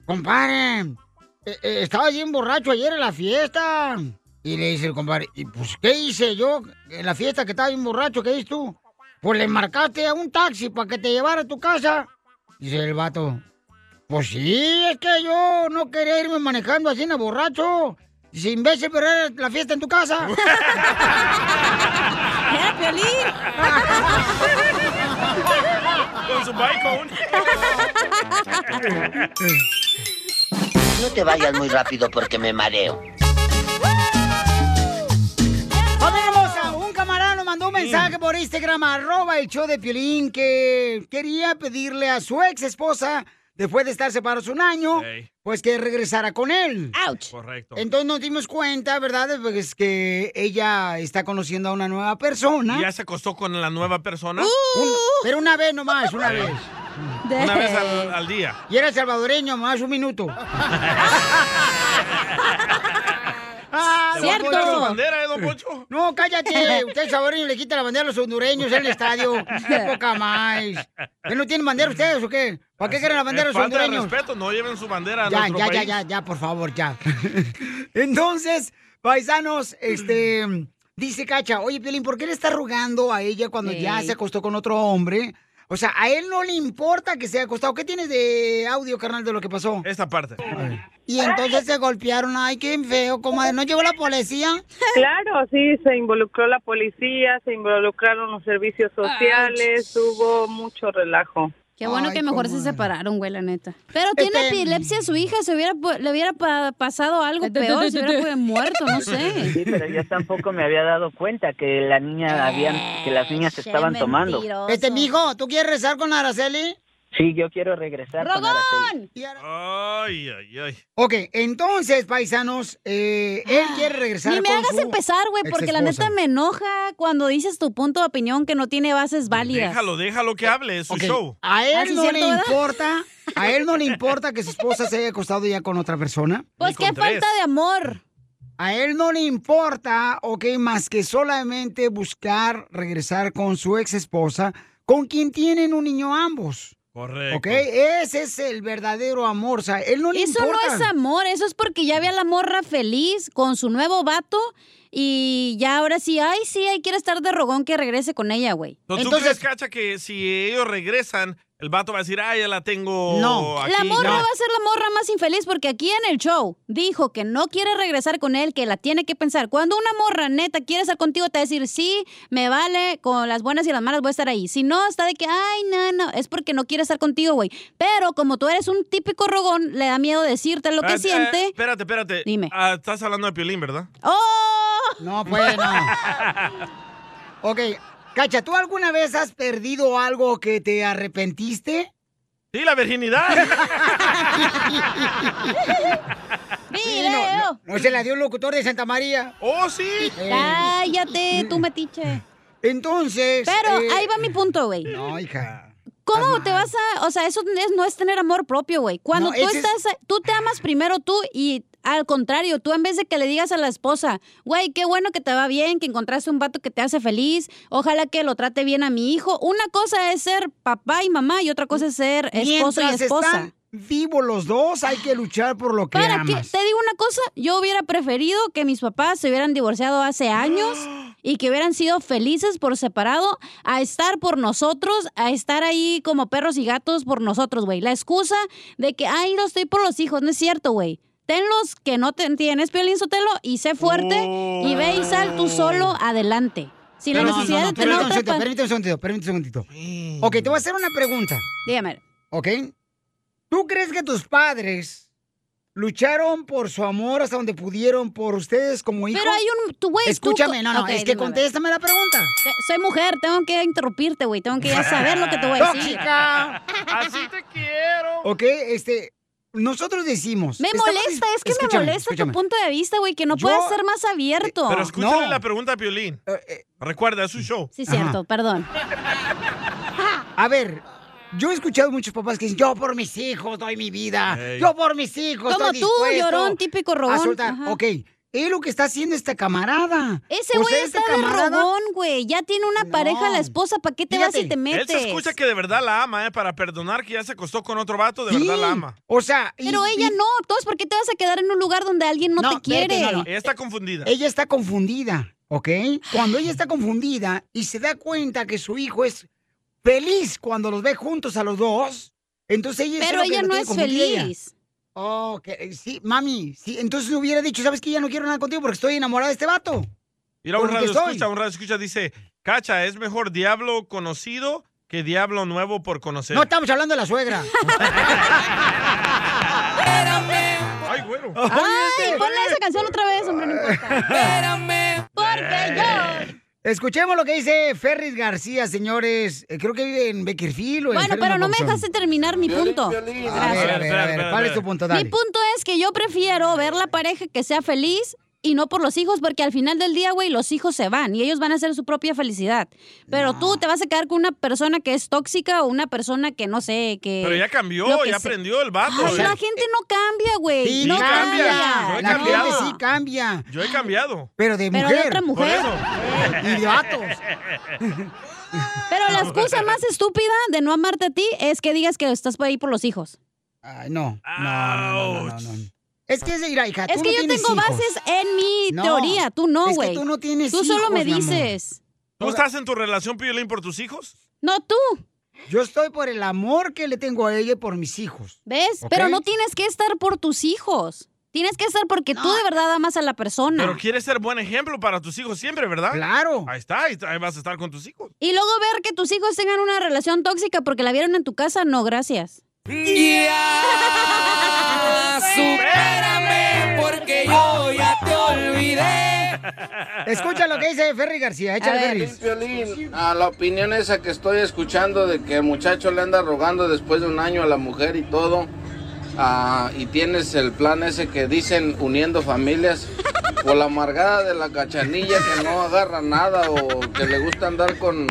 Compadre, eh, eh, estaba bien borracho ayer en la fiesta. Y le dice el compadre: ¿Y pues qué hice yo en la fiesta que estaba bien borracho? ¿Qué dices tú? Pues le marcaste a un taxi para que te llevara a tu casa. Dice el vato: Pues sí, es que yo no quería irme manejando así en borracho. Dice, imbécil, pero era la fiesta en tu casa. [LAUGHS] [LAUGHS] Con su bicone. No te vayas muy rápido porque me mareo. ¡Familia hermosa! Un camarada nos mandó un mensaje por Instagram, arroba el show de Piolín, que quería pedirle a su ex esposa, después de estar separados un año, pues que regresara con él. ¡Auch! Correcto. Entonces nos dimos cuenta, ¿verdad? Pues que ella está conociendo a una nueva persona. ¿Y ¿Ya se acostó con la nueva persona? Un- pero una vez nomás, una vez. Una vez al, al día. Y era salvadoreño, más un minuto. [LAUGHS] Ah, ¿Le voy a bandera, eh, don Poncho? No, cállate. Usted es salvadoreño le quita la bandera a los hondureños en el estadio. Qué poca más. ¿Que no tienen bandera ustedes o qué? ¿Para qué quieren la bandera Es los hondureños? respeto, no lleven su bandera a Ya, nuestro ya, ya, país. ya, ya, por favor, ya. [LAUGHS] Entonces, paisanos, este, dice Cacha, oye, Piolín, ¿por qué le está rogando a ella cuando ya Ey. se acostó con otro hombre? O sea, a él no le importa que se haya acostado. ¿Qué tienes de audio, carnal, de lo que pasó? Esta parte. Y entonces se golpearon. Ay, qué feo, comadre. ¿No llegó la policía? [LAUGHS] Claro, sí, se involucró la policía, se involucraron los servicios sociales, hubo mucho relajo. Qué bueno Ay, que mejor se separaron, güey, la neta. Pero tiene Este- epilepsia su hija, se hubiera, pu- le hubiera pa- pasado algo peor, se hubiera muerto, no sé. Sí, pero yo tampoco me había dado cuenta que la niña habían, que las niñas se estaban tomando. Este, mijo, ¿tú quieres rezar con Araceli? Sí, yo quiero regresar con. ¡Rogón! Ay, ay, ay. Ok, entonces, paisanos, eh, él quiere regresar Ni me con hagas su empezar, güey, porque la neta me enoja cuando dices tu punto de opinión que no tiene bases válidas. Déjalo, déjalo que hable, es su show. A él Ah, sí, no cierto, le ¿verdad? importa, a él no le importa que su esposa se haya acostado ya con otra persona. Pues qué falta de amor. A él no le importa, ok, más que solamente buscar regresar con su ex esposa, con quien tienen un niño ambos. Correcto. ¿Ok? Ese es el verdadero amor. O sea, él no le Eso importa. no es amor, eso es porque ya ve a la morra feliz con su nuevo vato y ya ahora sí, ay, sí, ahí quiere estar de rogón que regrese con ella, güey. ¿No, ¿Tú crees, Cacha, que si ellos regresan, el vato va a decir, ah, ya la tengo aquí? La morra va a ser la morra más infeliz porque aquí en el show dijo que no quiere regresar con él, que la tiene que pensar. Cuando una morra neta quiere estar contigo, te va a decir, sí, me vale, con las buenas y las malas voy a estar ahí. Si no, está de que, ay, no, no, es porque no quiere estar contigo, güey. Pero como tú eres un típico rogón, le da miedo decirte lo que Ah, eh, siente. espérate, espérate. Dime. Ah, estás hablando de Piolín, ¿verdad? ¡Oh! No, pues no. [LAUGHS] Ok, Cacha, ¿tú alguna vez has perdido algo que te arrepentiste? Sí, la virginidad. [LAUGHS] Sí, no, no, no se la dio el locutor de Santa María. ¡Oh, sí! Cállate, tú metiche. Entonces. Pero eh, ahí va mi punto, güey. No, hija. ¿Cómo te vas a.? O sea, eso es- no es tener amor propio, güey. Cuando No, tú es- estás. Tú te amas primero tú y. Al contrario, tú en vez de que le digas a la esposa, güey, qué bueno que te va bien, que encontraste un vato que te hace feliz, ojalá que lo trate bien a mi hijo. Una cosa es ser papá y mamá y otra cosa es ser esposo y esposa. están vivos los dos, hay que luchar por lo que ¿Para amas. Te digo una cosa, yo hubiera preferido que mis papás se hubieran divorciado hace años [GASPS] y que hubieran sido felices por separado a estar por nosotros, a estar ahí como perros y gatos por nosotros, güey. La excusa de que, ay, no estoy por los hijos, no es cierto, güey. Tenlos que no te tienes, Piolín Sotelo, y sé fuerte y ve y sal tú solo adelante. Sin la No, no, necesidad no, de tener otra... permíteme un segundito, permíteme un segundito. Ok, te voy a hacer una pregunta. Dígame. ¿Ok? ¿Tú crees que tus padres lucharon por su amor hasta donde pudieron por ustedes como hijos? Pero hay un... Tú, güey, tú- Escúchame, no, no, Ok, es que contéstame la pregunta. Soy mujer, tengo que interrumpirte, güey. Tengo que ya saber lo que te voy a decir. [LAUGHS] ¡Tóxica! Así te quiero. Ok, este, nosotros decimos... Me molesta, es que me molesta escúchame. tu punto de vista, güey, que no Yo- puedas ser más abierto. Pero escúchale No. la pregunta a Piolín. Recuerda, es su show. Sí, cierto, perdón. A ver, yo he escuchado muchos papás que dicen, yo por mis hijos doy mi vida, yo por mis hijos Como estoy tú, dispuesto llorón, típico a rogón. soltar". Ajá. Ok, es lo que está haciendo este camarada. Ese güey este está de camarada- rogón, güey. Ya tiene una pareja la esposa. ¿Para qué te vas y te Él metes? se escucha que de verdad la ama, ¿eh? Para perdonar que ya se acostó con otro vato, de Sí, verdad la ama. O sea, Pero ella no. Entonces, ¿por qué te vas a quedar en un lugar donde alguien no, No, te quiere? no. Ella está confundida. ella está confundida, ¿ok? Cuando ella está confundida y se da cuenta que su hijo es feliz cuando los ve juntos a los dos, entonces ella Pero ella no es feliz. Oh, que- sí, mami, sí, entonces hubiera dicho, ¿sabes qué? Ya no quiero nada contigo porque estoy enamorada de este vato. Mira, un radio escucha, un radio escucha dice, Cacha, es mejor diablo conocido que diablo nuevo por conocer. No estamos hablando de la suegra. [LAUGHS] Ay, güero. Ay, ponle esa canción otra vez, hombre, no importa. Espérame. [LAUGHS] Porque yo... Escuchemos lo que dice Ferris García, señores. Eh, Creo que vive en Beckerfield o en Bueno, pero no me dejaste terminar mi punto. A ver, a ver, a ver, ¿cuál es tu punto? Dale. Mi punto es que yo prefiero ver la pareja que sea feliz y no por los hijos, porque al final del día, güey, los hijos se van y ellos van a hacer su propia felicidad. Pero tú te vas a quedar con una persona que es tóxica o una persona que no sé, que... Pero ya cambió, ya se- aprendió el vato. Ay, la gente no cambia, güey. Sí, no cambia. cambia. Yo he La cambiado. gente sí cambia. Yo he cambiado. Pero de Pero mujer. de otra mujer. Y de vatos. [LAUGHS] Pero la excusa más estúpida de no amarte a ti es que digas que estás por ahí por los hijos. Ay, no. No, no, no, Es que, mira, hija, Es que no yo tengo hijos. bases en mi No, teoría, tú no, es que güey. tú no tienes Tú solo hijos, me dices. ¿Tú estás en tu relación, Piolín, por tus hijos? No tú. Yo estoy por el amor que le tengo a ella y por mis hijos. ¿Ves? Pero no tienes que estar por tus hijos. Tienes que estar porque tú de verdad amas a la persona. Pero quieres ser buen ejemplo para tus hijos siempre, ¿verdad? Claro. Ahí está, ahí, ahí vas a estar con tus hijos. Y luego ver que tus hijos tengan una relación tóxica porque la vieron en tu casa, no, gracias. [LAUGHS] Supérame porque yo ya te olvidé. Escucha lo que dice Ferry García. Échale, Ferry. Violín, a la opinión esa que estoy escuchando de que el muchacho le anda rogando después de un año a la mujer y todo, ah, y tienes el plan ese que dicen uniendo familias, o la amargada de la cachanilla que no agarra nada o que le gusta andar con,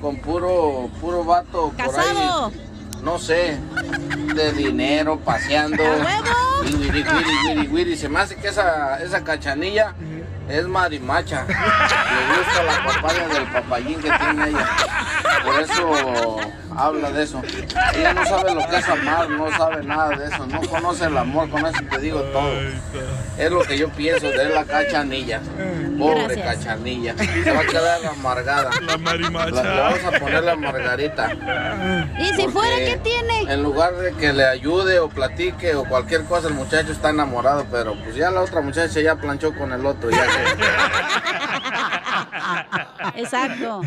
con puro, puro vato por Casado. ahí. No sé, de dinero, paseando. Y wiri, wiri, wiri. Se me hace que esa, esa cachanilla es marimacha. Le gusta la papaya del papayín que tiene ella. Por eso habla de eso. Ella no sabe lo que es amar, no sabe nada de eso. No conoce el amor, con eso te digo todo. Es lo que yo pienso de la cachanilla. Pobre Gracias. cachanilla. Se va a quedar amargada. La marimacha. La- le vamos a poner la margarita. ¿Y si fuera qué tiene? En lugar de que le ayude o platique o cualquier cosa, el muchacho está enamorado, pero pues ya la otra muchacha ya planchó con el otro. Ya que... Exacto.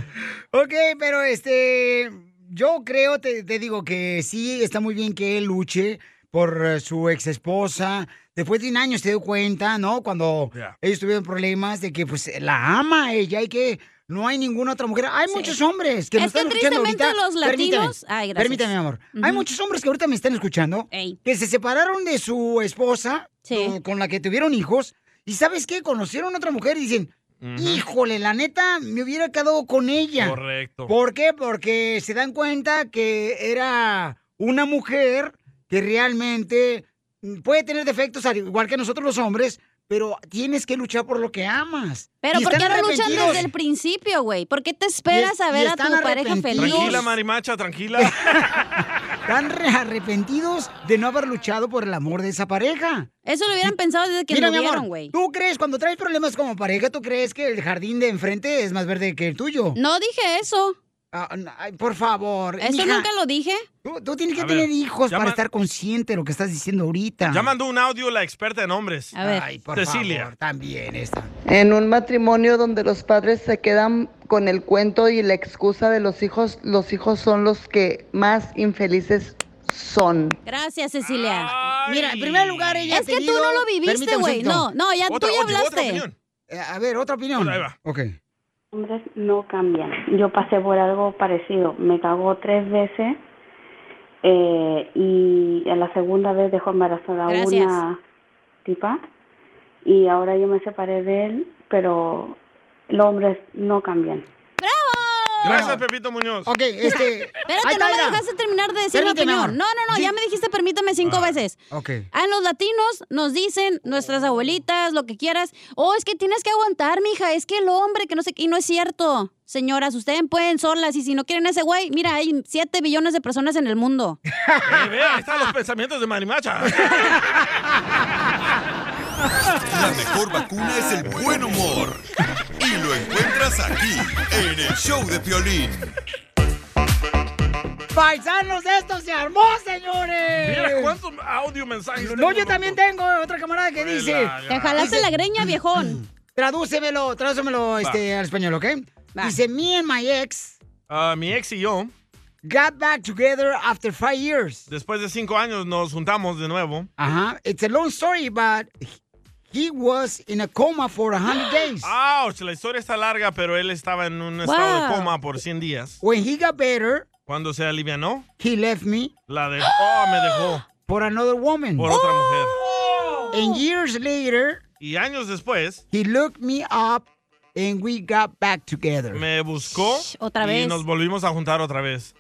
Ok, pero este, yo creo, te, te digo que sí, está muy bien que él luche por eh, su ex esposa. Después de un año se dio cuenta, ¿no? Cuando Ya. ellos tuvieron problemas de que pues la ama ella y que no hay ninguna otra mujer. Hay muchos hombres que Es me están que escuchando ahorita. los latinos- Ay, gracias. Permítame, mi amor. Hay Ujú. muchos hombres que ahorita me están escuchando que se separaron de su esposa con, con la que tuvieron hijos y ¿sabes qué? Conocieron a otra mujer y dicen, híjole, la neta, me hubiera quedado con ella. Correcto. ¿Por qué? Porque se dan cuenta que era una mujer que realmente mm, puede tener defectos al igual que nosotros los hombres, pero tienes que luchar por lo que amas. Pero ¿por qué están no luchan desde el principio, güey? ¿Por qué te esperas Y- a ver a tu pareja feliz? Tranquila, marimacha, tranquila. [LAUGHS] Están re- arrepentidos de no haber luchado por el amor de esa pareja. Eso lo hubieran pensado desde que Mira, lo vieron, güey. ¿Tú crees, cuando traes problemas como pareja, tú crees que el jardín de enfrente es más verde que el tuyo? No dije eso. Ah, no, ay, por favor. ¿Eso mija. nunca lo dije? Tú, tú tienes que A ver, tener hijos llama- para estar consciente de lo que estás diciendo ahorita. Ya mandó un audio la experta en hombres. A ver. Ay, por Cecilia. favor, también esta. En un matrimonio donde los padres se quedan con el cuento y la excusa de los hijos, los hijos son los que más infelices son. Gracias, Cecilia. Mira, en primer lugar, ella Es que tú no lo viviste, güey. No, no, ya tú ya hablaste. Eh, A ver, otra opinión. Ok. Hombres no cambian. Yo pasé por algo parecido. Me cagó tres veces eh, y en la segunda vez dejó embarazada a Gracias. una tipa y ahora yo me separé de él, pero los hombres no cambian. Gracias, Pepito Muñoz. Ok, este. [LAUGHS] Espérate, no me dejaste terminar de decir mi Permíteme, opinión. No, no, no, ya me dijiste permítame cinco Ah. veces. Ok. A los latinos nos dicen, nuestras abuelitas, lo que quieras, oh, es que tienes que aguantar, mija, es que el hombre, que no sé qué, y no es cierto. Señoras, ustedes pueden solas, y si no quieren ese güey, mira, hay 7 billones de personas en el mundo. [LAUGHS] Eh, ve, ahí están los pensamientos de marimacha. [LAUGHS] La mejor vacuna es el buen humor. Y lo encuentras aquí, en el show de Piolín. ¡Paisanos, esto se armó, señores! Mira cuántos audio mensajes. No, yo también tengo otra camarada que dice... Te jalaste dice- la greña, viejón. [CLEARS THROAT] Tradúcemelo, tradúcemelo este, al español, ¿ok? Dice, me and my ex Ah, mi ex y yo, got back together after five years. después de cinco años, nos juntamos de nuevo. Ajá. It's a long story, but he was in a coma for 100 [GASPS] days. Ouch, la historia está larga, pero él estaba en un estado de Wow. coma por 100 días. When he got better, Cuando se alivianó, he left me la dejó, oh, me dejó for another woman. por otra mujer. And years later, Y años después, he looked me up and we got back together. me buscó otra y vez. nos volvimos a juntar otra vez.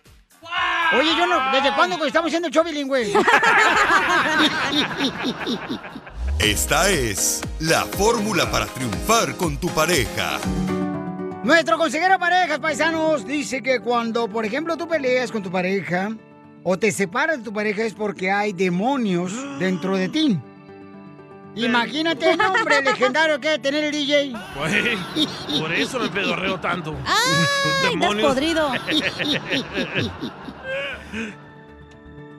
Oye, yo no, ¿desde cuándo estamos haciendo show bilingüe? [LAUGHS] Esta es la fórmula para triunfar con tu pareja. Nuestro consejero de parejas, paisanos, dice que cuando, por ejemplo, tú peleas con tu pareja o te separas de tu pareja es porque hay demonios dentro de ti. Imagínate el nombre [LAUGHS] legendario que debe tener el DJ. Güey, por eso me pedorreo tanto. [LAUGHS] ¡Ay, Demonios. podrido! [LAUGHS]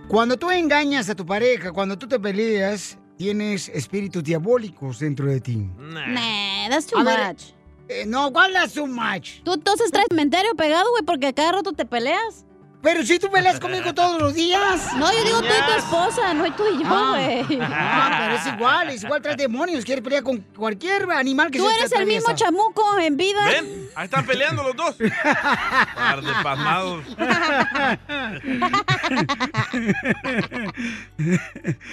Cuando tú engañas a tu pareja, cuando tú te peleas, tienes espíritus diabólicos dentro de ti. Nah, that's too A ver, much. eh, no, ¿cuál es too much? Tú entonces traes cementerio pegado, güey, porque cada rato te peleas. Pero si tú peleas conmigo todos los días. No, yo digo tú y tu esposa, no tú y yo, Ah. güey. [LAUGHS] Ah, pero es igual, es igual, trae demonios, quiere pelear con cualquier animal que Tú se te eres el mismo chamuco en vida. ¿Ven? Ahí están peleando los dos. Par de pasmados. [LAUGHS]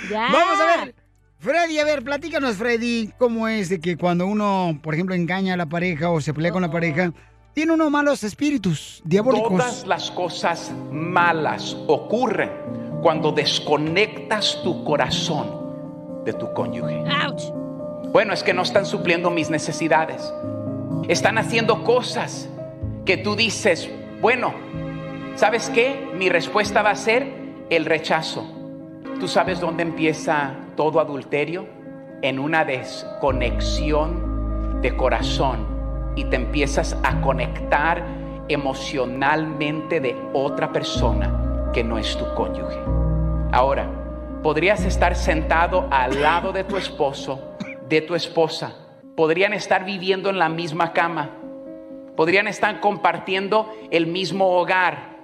Vamos a ver. Freddy, a ver, platícanos, Freddy, cómo es de que cuando uno, por ejemplo, engaña a la pareja o se pelea con la pareja, tiene uno malos espíritus diabólicos. Todas las cosas malas ocurren cuando desconectas tu corazón de tu cónyuge. Bueno, es que no están supliendo mis necesidades. Están haciendo cosas que tú dices, bueno, ¿sabes qué? Mi respuesta va a ser el rechazo. ¿Tú sabes dónde empieza todo adulterio? En una desconexión de corazón y te empiezas a conectar emocionalmente de otra persona que no es tu cónyuge. Ahora, podrías estar sentado al lado de tu esposo, de tu esposa. Podrían estar viviendo en la misma cama. Podrían estar compartiendo el mismo hogar.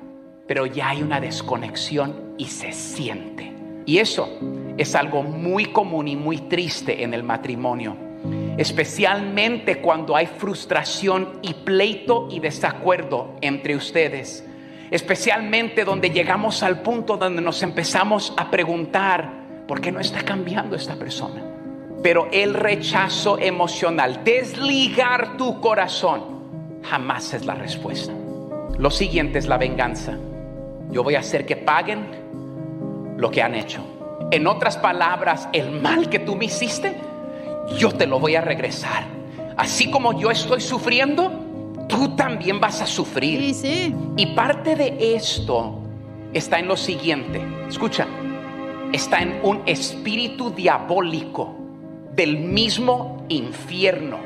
Pero ya hay una desconexión y se siente. Y eso es algo muy común y muy triste en el matrimonio. Especialmente cuando hay frustración y pleito y desacuerdo entre ustedes especialmente donde llegamos al punto donde nos empezamos a preguntar, ¿por qué no está cambiando esta persona? Pero el rechazo emocional, desligar tu corazón, jamás es la respuesta. Lo siguiente es la venganza. Yo voy a hacer que paguen lo que han hecho. En otras palabras, el mal que tú me hiciste, yo te lo voy a regresar. Así como yo estoy sufriendo, tú también vas a sufrir. Y parte de esto está en lo siguiente. Escucha, está en un espíritu diabólico del mismo infierno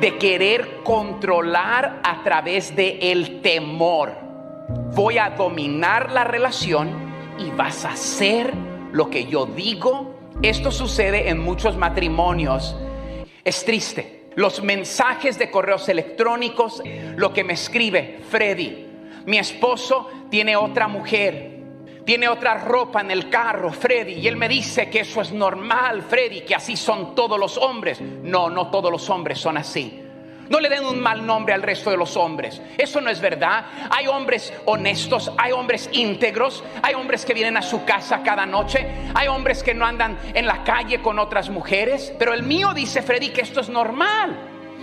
de querer controlar a través de el temor. Voy a dominar la relación y vas a hacer lo que yo digo. Esto sucede en muchos matrimonios. Es triste los mensajes de correos electrónicos, lo que me escribe Freddy. Mi esposo tiene otra mujer, tiene otra ropa en el carro, Freddy, y él me dice que eso es normal, Freddy, que así son todos los hombres. No, no todos los hombres son así. No le den un mal nombre al resto de los hombres. Eso no es verdad. Hay hombres honestos, hay hombres íntegros, hay hombres que vienen a su casa cada noche, hay hombres que no andan en la calle con otras mujeres. Pero el mío dice Freddy que esto es normal.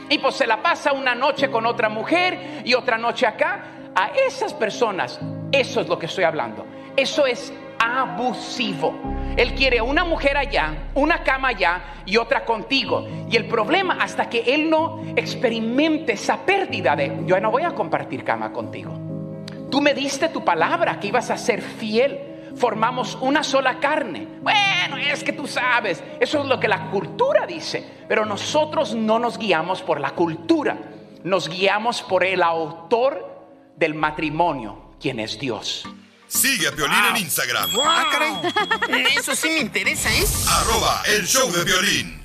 Y pues se la pasa una noche con otra mujer y otra noche acá. A esas personas, eso es lo que estoy hablando. Eso es abusivo. Él quiere una mujer allá, una cama allá y otra contigo. Y el problema, hasta que él no experimente esa pérdida de, yo no voy a compartir cama contigo. Tú me diste tu palabra que ibas a ser fiel. Formamos una sola carne. Bueno, es que tú sabes, eso es lo que la cultura dice. Pero nosotros no nos guiamos por la cultura, nos guiamos por el autor del matrimonio, quien es Dios. Sigue a Violín en Instagram. Ah, caray. Eso sí me interesa, ¿eh? Arroba el show de violín.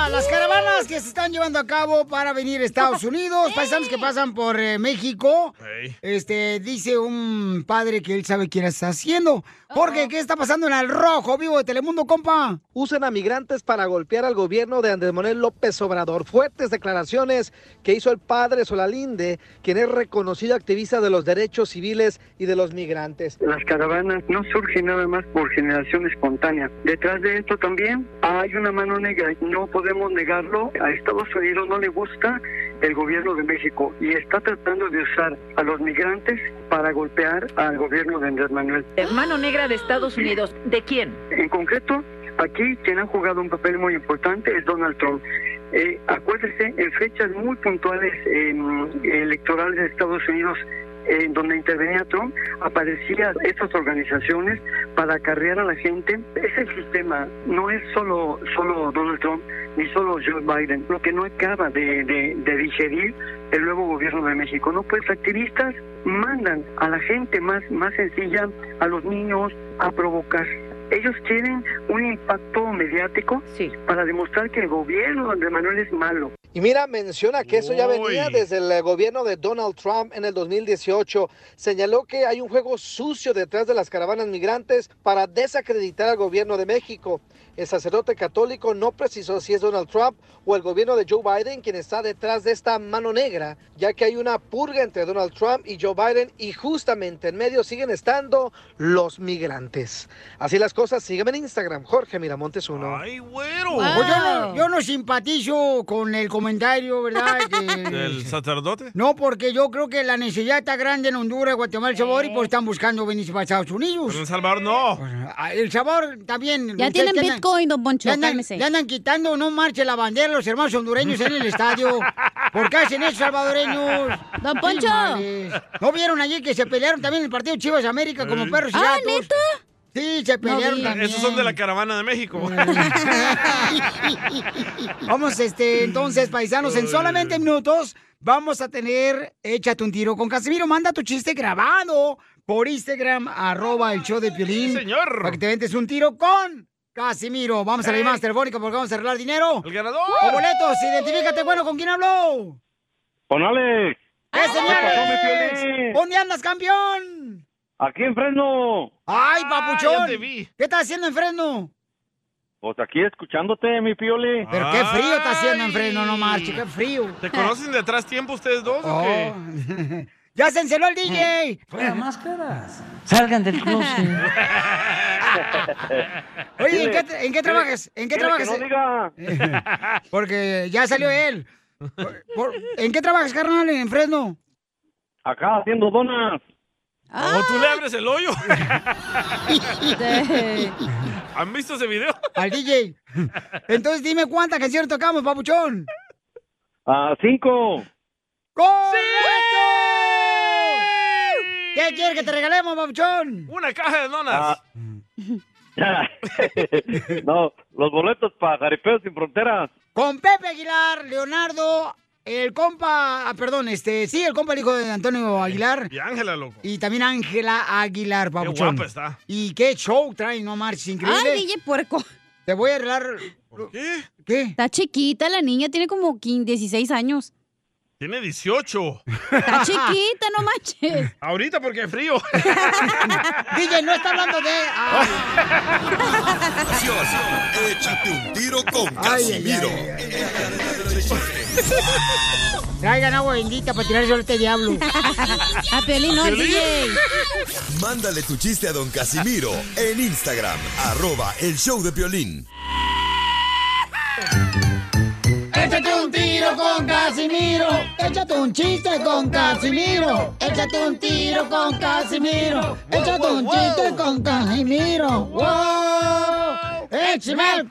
Que se están llevando a cabo para venir a Estados Unidos, [LAUGHS] paisanos que pasan por eh, México. Este, dice un padre que él sabe quién está haciendo. Jorge, ¿qué está pasando en el rojo vivo de Telemundo, compa? Usan a migrantes para golpear al gobierno de Andrés Manuel López Obrador. Fuertes declaraciones que hizo el padre Solalinde, quien es reconocido activista de los derechos civiles y de los migrantes. Las caravanas no surgen nada más por generación espontánea. Detrás de esto también hay una mano negra. No podemos negarlo. A Estados Unidos no le gusta el gobierno de México y está tratando de usar a los migrantes para golpear al gobierno de Andrés Manuel. Hermano negra de Estados Unidos, ¿de quién? En concreto, aquí quien ha jugado un papel muy importante es Donald Trump. Eh, acuérdese, en fechas muy puntuales em, electorales de Estados Unidos, en donde intervenía Trump, aparecían estas organizaciones para acarrear a la gente. Es el sistema, no es solo, solo Donald Trump ni solo Joe Biden, lo que no acaba de, de- de digerir el nuevo gobierno de México. No, pues activistas mandan a la gente más, más sencilla, a los niños, a provocar. Ellos quieren un impacto mediático para demostrar que el gobierno de Manuel es malo. Y mira, menciona que eso ya venía desde el eh, gobierno de Donald Trump en el 2018. Señaló que hay un juego sucio detrás de las caravanas migrantes para desacreditar al gobierno de México. El sacerdote católico no precisó si es Donald Trump o el gobierno de Joe Biden quien está detrás de esta mano negra, ya que hay una purga entre Donald Trump y Joe Biden y justamente en medio siguen estando los migrantes. Así las cosas, sígueme en Instagram, Jorge Miramontes uno. ¡Ay, güero! Pues yo, no, yo no simpatizo con el comentario, ¿verdad? [LAUGHS] que- ¿Del sacerdote? No, porque yo creo que la necesidad está grande en Honduras, Guatemala, El Salvador, y pues están buscando venirse para Estados Unidos. Pero en El Salvador no. Ah, El Salvador también. Ya tienen Bitcoin, don Poncho, Le andan, le andan quitando, no marche la bandera los hermanos hondureños en el estadio. ¿Por qué hacen eso, salvadoreños? Don Poncho. ¿No vieron allí que se pelearon también en el partido Chivas América como perros y Ah, gatos? ¿neta? Sí, se pelearon también. Esos son de la caravana de México. [LAUGHS] Vamos, este, entonces, paisanos, en solamente minutos vamos a tener Échate un tiro con Casimiro. Manda tu chiste grabado por Instagram, arroba el show de Piolín. señor. Para que te ventes un tiro con Casimiro. Vamos a la llamada telefónica porque vamos a arreglar dinero. ¡El ganador! O boletos, identifícate, bueno, ¿con quién habló? Con Alex. ¡Ese ¿Qué pasó, mi Alex! ¿Dónde andas, campeón? Aquí en Fresno. ¡Ay, papuchón! te vi. ¿Qué estás haciendo en Fresno? Pues aquí escuchándote, mi Pioli. Pero qué frío está haciendo en Fresno, no marche, qué frío. ¿Te conocen de atrás tiempo ustedes dos o qué? [LAUGHS] Oh. ¡Ya se enceló el DJ! Fuera máscaras. Salgan del closet. [LAUGHS] Oye, ¿en qué, en qué trabajas? ¿En qué Dile que trabajas? no diga. [LAUGHS] Porque ya salió él. ¿En qué trabajas, carnal, en Fresno? Acá haciendo donas. ¿O tú le abres el hoyo? [LAUGHS] ¿Han visto ese video? Al DJ. Entonces dime cuántas canciones tocamos, papuchón. A cinco. ¡Correcto! ¿Qué quieres que te regalemos, papuchón? Una caja de donas. Ah. [LAUGHS] no, los boletos para Jaripeos sin Fronteras. Con Pepe Aguilar, Leonardo, el compa, ah, perdón, este, sí, el compa, el hijo de Antonio Aguilar. Y Ángela, loco. Y también Ángela Aguilar, papuchón. guapa está. Y qué show trae, no marches, increíble. Ay, DJ puerco. Te voy a arreglar. ¿Qué? ¿Qué? Está chiquita la niña, tiene como 15, 16 años. Tiene 18. Está chiquita, no manches. Ahorita porque hay frío. [LAUGHS] DJ, no está hablando de... ah. Échate un tiro con Ay, ay, Casimiro. Traigan agua bendita para tirarse a este diablo. A Piolín no, DJ. Mándale tu chiste a don Casimiro en Instagram, arroba el show de Piolín. Échate un tiro con Casimiro. Échate un chiste con Casimiro. Échate un tiro con Casimiro. Échate un chiste con Casimiro. ¡Wow! ¡Échame!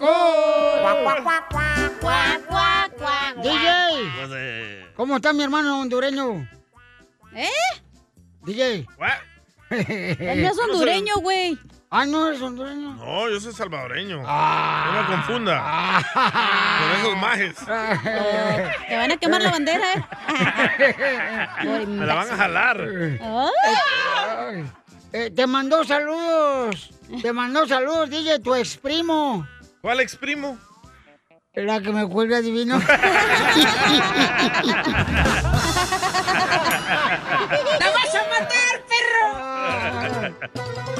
DJ, ¿cómo está mi hermano hondureño? ¿Eh? DJ. Él [LAUGHS] no es hondureño, güey. Ah, no es hondureño. No, yo soy salvadoreño. Ah. No me confunda. Con esos majes. [LAUGHS] Te van a quemar la bandera, ¿eh? [LAUGHS] Me la van a jalar. Ay, eh, te mandó saludos. Te mandó saludos, DJ, tu ex primo. ¿Cuál ex primo? La que me cuelga divino. [LAUGHS] ¡La vas a matar, perro!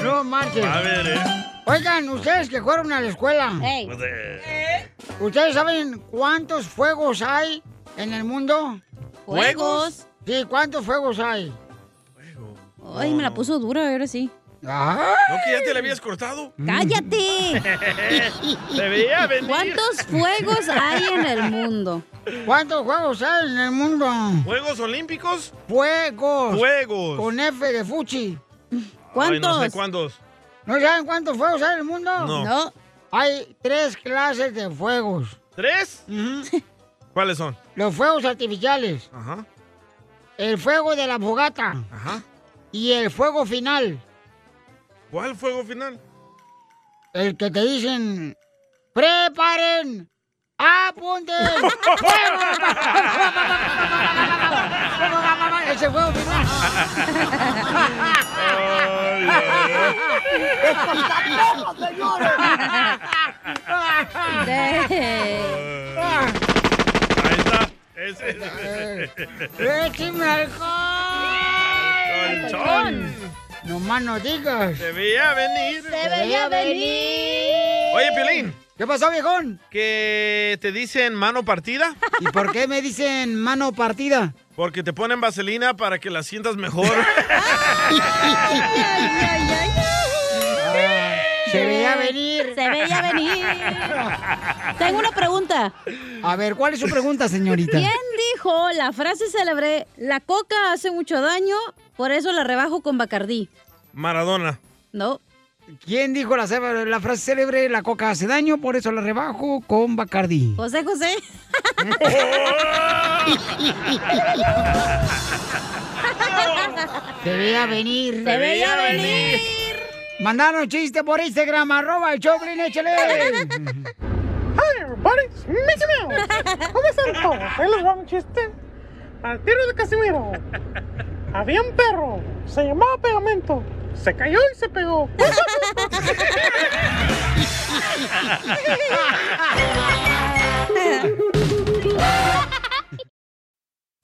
No marches. A ver, eh. Oigan, ustedes que fueron a la escuela. Pues, eh, ¿Ustedes saben cuántos fuegos hay en el mundo? ¿Fuegos? Sí, ¿cuántos fuegos hay? Ay, me la puso dura, ahora sí. Ah. ¿No que ya te la habías cortado? ¡Cállate! [LAUGHS] Te veía venir. ¿Cuántos fuegos hay en el mundo? ¿Cuántos juegos hay en el mundo? ¿Juegos Olímpicos? Fuegos. Fuegos. Con F de fuchi. Ay, no sé cuántos. ¿No saben cuántos fuegos hay en el mundo? No. No. Hay tres clases de fuegos. ¿Tres? ¿Cuáles son? Los fuegos artificiales. Ajá. el fuego de la fogata. Ajá. Y el fuego final. ¿Cuál fuego final? El que te dicen, preparen, apunten. Ese fuego final. Ese, ese. ¡Écheme alcohol! Colchón. No más no digas. Se veía venir. Se veía venir. Oye, Piolín. ¿Qué pasó, viejón? ¿Que te dicen mano partida? ¿Y por qué me dicen mano partida? Porque te ponen vaselina para que la sientas mejor. [LAUGHS] Se veía venir. Se veía venir. Tengo una pregunta. A ver, ¿cuál es su pregunta, señorita? ¿Quién dijo la frase célebre, la coca hace mucho daño, por eso la rebajo con Bacardí? Maradona. No. ¿Quién dijo la, frase célebre, la coca hace daño, por eso la rebajo con Bacardí? José José. [LAUGHS] Se veía venir. Veía venir. Mandaron chiste por Instagram, arroba el Choplin, échale. [LAUGHS] Hi everybody, it's Mickey Mouse. ¿Cómo están todos? Ahí les va un chiste. Al tiro de Casimiro. Había un perro, se llamaba Pegamento. Se cayó y se pegó. [LAUGHS]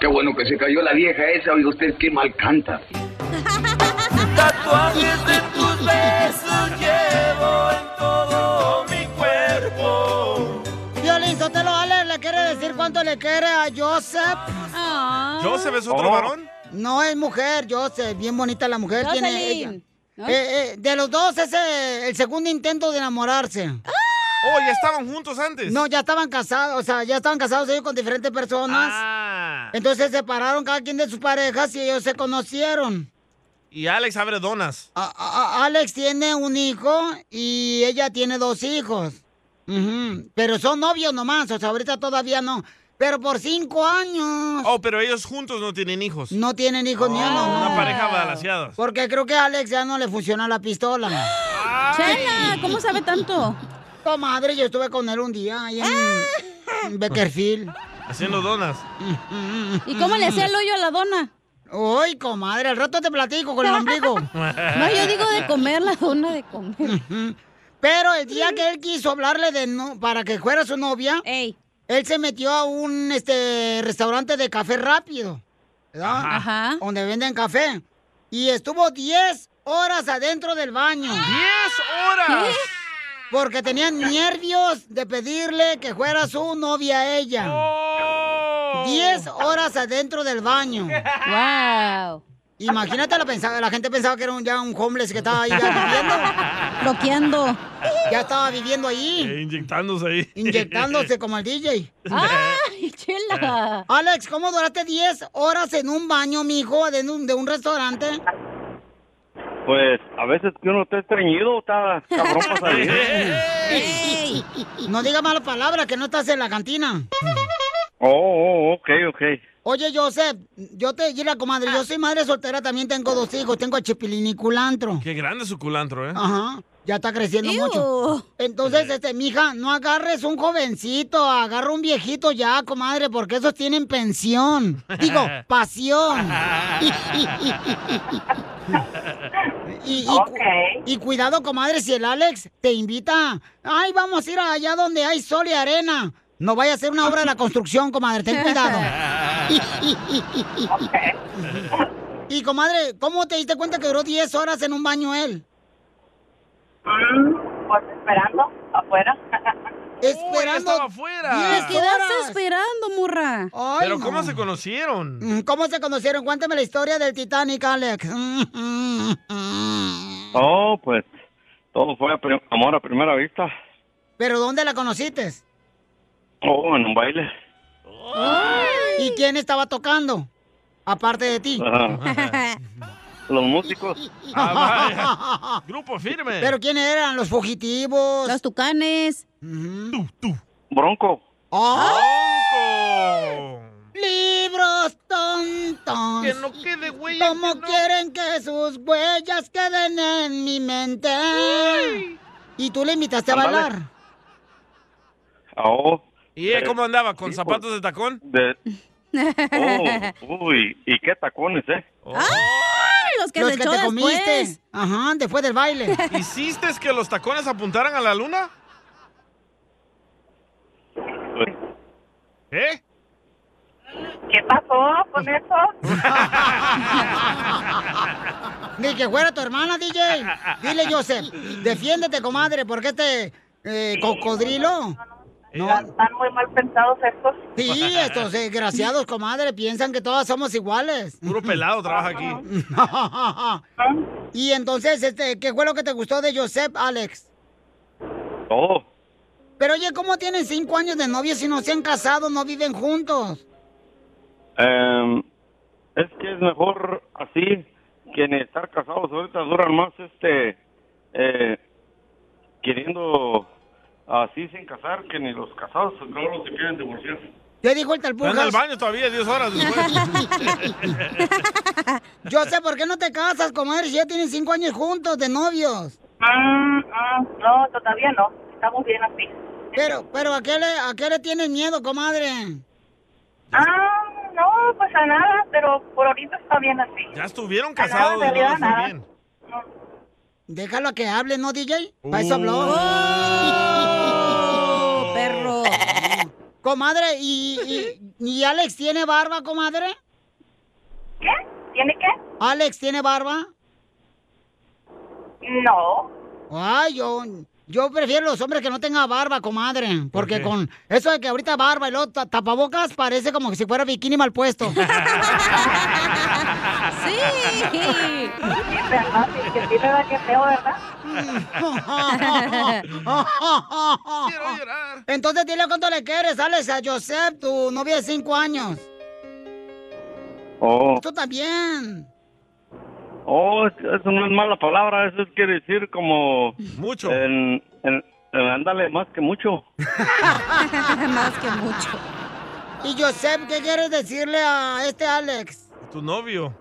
Qué bueno que se cayó la vieja esa, oiga usted qué mal canta. [LAUGHS] Tatuajes de tus besos llevo en todo mi cuerpo. Violín Sotelo Ale le quiere decir cuánto le quiere a Joseph. ¿Joseph es otro Oh. varón? No, es mujer, Joseph. Bien bonita la mujer. Tiene ella. Jocelyn. ¿No? Eh, eh, de los dos es eh, el segundo intento de enamorarse. Oh, ya estaban juntos antes. No, ya estaban casados, o sea, ya estaban casados ellos con diferentes personas. Ah. Entonces se separaron cada quien de sus parejas y ellos se conocieron. Y Alex abre donas. A- a- Alex tiene un hijo y ella tiene dos hijos. Ujú, Pero son novios nomás, o sea, ahorita todavía no. Pero por cinco años. Oh, pero ellos juntos no tienen hijos. No tienen hijos ni uno, no. Una pareja balanceada. Porque creo que a Alex ya no le funciona la pistola. Chela, ¿cómo sabe tanto? Comadre, yo estuve con él un día ahí en, en Beckerfield. Haciendo donas. ¿Y cómo le hacía el hoyo a la dona? Uy, comadre, al rato te platico con el ombligo. [LAUGHS] No, yo digo de comer la dona de comer. [LAUGHS] Pero el día que él quiso hablarle de no, para que fuera su novia, él se metió a un este restaurante de café rápido, ¿verdad? Ajá. Donde venden café. Y estuvo 10 horas adentro del baño. ¿10 horas? ¿Qué? Porque tenían nervios de pedirle que fuera su novia a ella. 10 horas adentro del baño. ¡Wow! Imagínate, la, pensaba, la gente pensaba que era un, ya un homeless que estaba ahí ya viviendo. [LAUGHS] Bloqueando. Ya estaba viviendo ahí. Eh, inyectándose ahí. Inyectándose como el DJ. ¡Ay, chela! Alex, ¿cómo duraste 10 horas en un baño, mijo, de un, de un restaurante? Pues a veces que uno está estreñido, está cabrón para salir. [LAUGHS] Ey, No diga malas palabras, que no estás en la cantina. Oh, oh, ok, ok. Oye, Joseph, yo te la comadre, yo soy madre soltera, también tengo dos hijos, tengo a Chipilín y Culantro. Qué grande su culantro, ¿eh? Ajá. Ya está creciendo Ew. mucho. Entonces, este, mija, no agarres un jovencito, agarra un viejito ya, comadre, porque esos tienen pensión. Digo, [LAUGHS] pasión. [LAUGHS] Y, y cu- y cuidado, comadre, si el Alex te invita, ay, vamos a ir allá donde hay sol y arena. No vaya a ser una obra de la construcción, comadre, ten cuidado. [LAUGHS] Y comadre, ¿cómo te diste cuenta que duró 10 horas en un baño él? Pues esperando afuera. [LAUGHS] Esperando. estaba afuera. 10 Te quedaste esperando, murra. Ay, Pero no. ¿cómo se conocieron? Mm, ¿Cómo se conocieron? Cuéntame la historia del Titanic, Alex. [LAUGHS] Oh, pues todo fue a amor a primera vista. ¿Pero dónde la conociste? Oh, en un baile. ¿Y quién estaba tocando? Aparte de ti. Ajá. [LAUGHS] Los músicos. [LAUGHS] Ah, Grupo firme. ¿Pero quiénes eran? ¿Los fugitivos? Los tucanes. Bronco. ¡Ay! Libros tontos. Que no quede huella. ¿Cómo quieren que sus huellas queden en mi mente? ¿Y tú le invitaste a bailar? Oh. ¿Y eh, cómo andaba? ¿Con sí, zapatos de tacón? De... [LAUGHS] Oh, uy, ¿y qué tacones, eh? ¡Ay! Los que Los se que echó te comiste. después. Ajá, después del baile. [LAUGHS] ¿Hiciste que los tacones apuntaran a la luna? ¿Eh? ¿Qué pasó con eso? [LAUGHS] Ni que fuera tu hermana, DJ. Dile, Joseph, defiéndete, comadre, porque este eh, cocodrilo... No, Están muy mal pensados estos. sí, estos desgraciados, comadre, piensan que todas somos iguales. Puro pelado trabaja aquí. [LAUGHS] y entonces, este, ¿qué fue lo que te gustó de Joseph, Alex? Todo. Pero oye, ¿cómo tienen cinco años de novia si no se han casado, no viven juntos? Em, es que es mejor así que ni estar casados. Ahorita duran más, este, eh, queriendo así sin casar que ni los casados. Luego se quieren divorciar. ¿Qué dijo el Está en talpujas? el baño todavía 10 horas después. [LAUGHS] Joseph, ¿por qué no te casas, comadre, si ya tienen cinco años juntos de novios? Mm, mm, no, todavía no. Estamos bien así. Pero, pero, ¿a qué le, a qué le tienes miedo, comadre? Ah, no, pues a nada, pero por ahorita está bien así. Ya estuvieron A nada, casados y no nada. bien. Déjalo a que hable, ¿no, DJ? Para eso habló. Oh, Comadre, ¿y, y, y Alex tiene barba, comadre? ¿Qué? ¿Tiene qué? ¿Alex tiene barba? No. Ay, yo, yo prefiero los hombres que no tengan barba, comadre. Porque con eso de que ahorita barba y luego ta- tapabocas parece como que si fuera bikini mal puesto. [LAUGHS] Sí. Sí, que sí me da que feo, ¿verdad? Entonces dile cuánto le quieres, Alex, a Joseph, tu novia de cinco años. Oh, Tú también. oh, es- eso no es mala palabra. Eso quiere decir como... Mucho. En, en- en- ándale, más que mucho. [LAUGHS] Más que mucho. Y Joseph, ¿qué quieres decirle a este Alex? Tu novio.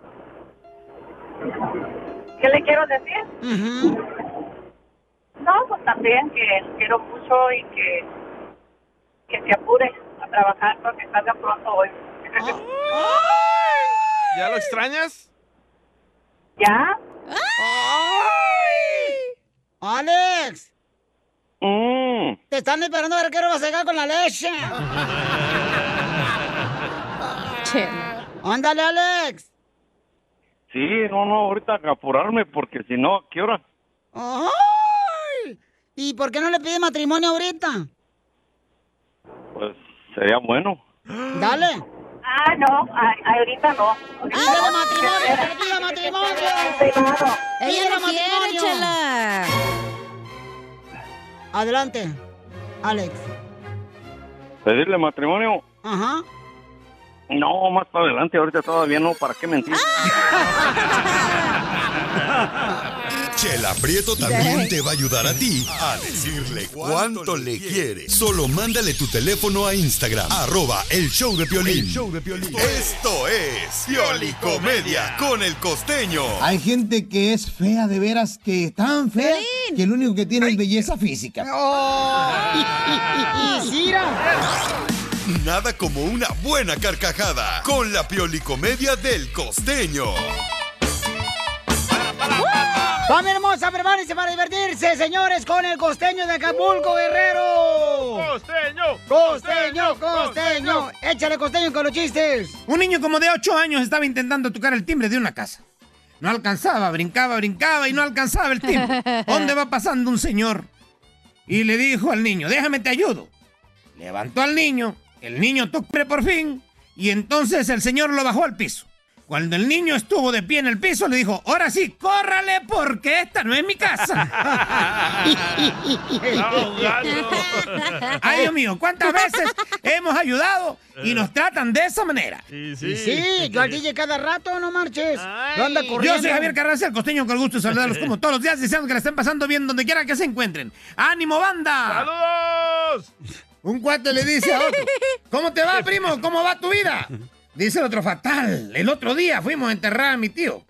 ¿Qué le quiero decir? No, pues también que quiero mucho y que, que se apure a trabajar para que salga pronto hoy. ¿Ya lo extrañas? ¿Ya? ¡Alex! Mm. Te están esperando a ver qué hora vas a llegar con la leche. [LAUGHS] Ándale, Alex. Sí, no, no, ahorita hay que apurarme porque si no, ¿a qué hora? ¡Ay! ¿Y por qué no le pide matrimonio ahorita? Pues sería bueno. Dale. Ah, no, ay, ay, ahorita no. ¡Pídele matrimonio! ¡Que le pida matrimonio! Ella ¡Pídele no quiere, chela. Adelante, Alex. ¿Pedirle matrimonio? Ajá. No, más para adelante, ahorita todavía no, ¿para qué mentir? Chela Prieto también te va a ayudar a ti a decirle cuánto le quiere. Solo mándale tu teléfono a Instagram, arroba el show de Piolín. Esto es Piolicomedia con el costeño. Hay gente que es fea de veras, que es tan fea que lo único que tiene es belleza física. Nada como una buena carcajada con la Piolicomedia del costeño. ¡Familia hermosa, prepárense para divertirse, señores, con el costeño de Acapulco, Guerrero! ¡Costeño! ¡Costeño, costeño! ¡Échale costeño con los chistes! Un niño como de 8 años estaba intentando tocar el timbre de una casa. No alcanzaba, brincaba, brincaba y no alcanzaba el timbre. [LAUGHS] ¿Dónde va pasando un señor? Y le dijo al niño, déjame te ayudo. Levantó al niño, el niño tocó por fin y entonces el señor lo bajó al piso. Cuando el niño estuvo de pie en el piso, le dijo, ahora sí, córrale porque esta no es mi casa. [LAUGHS] Ay, Dios mío, ¿cuántas veces hemos ayudado y nos tratan de esa manera? Sí, sí, yo al DJ cada rato, no marches. Yo anda corriendo. Yo soy Javier Carranza, el costeño, con el gusto de saludarlos como todos los días, deseando que la estén pasando bien donde quiera que se encuentren. ¡Ánimo, banda! ¡Saludos! Un cuate le dice a otro, [LAUGHS] ¿cómo te va, primo? ¿Cómo va tu vida? Dice el otro, fatal. El otro día fuimos a enterrar a mi tío.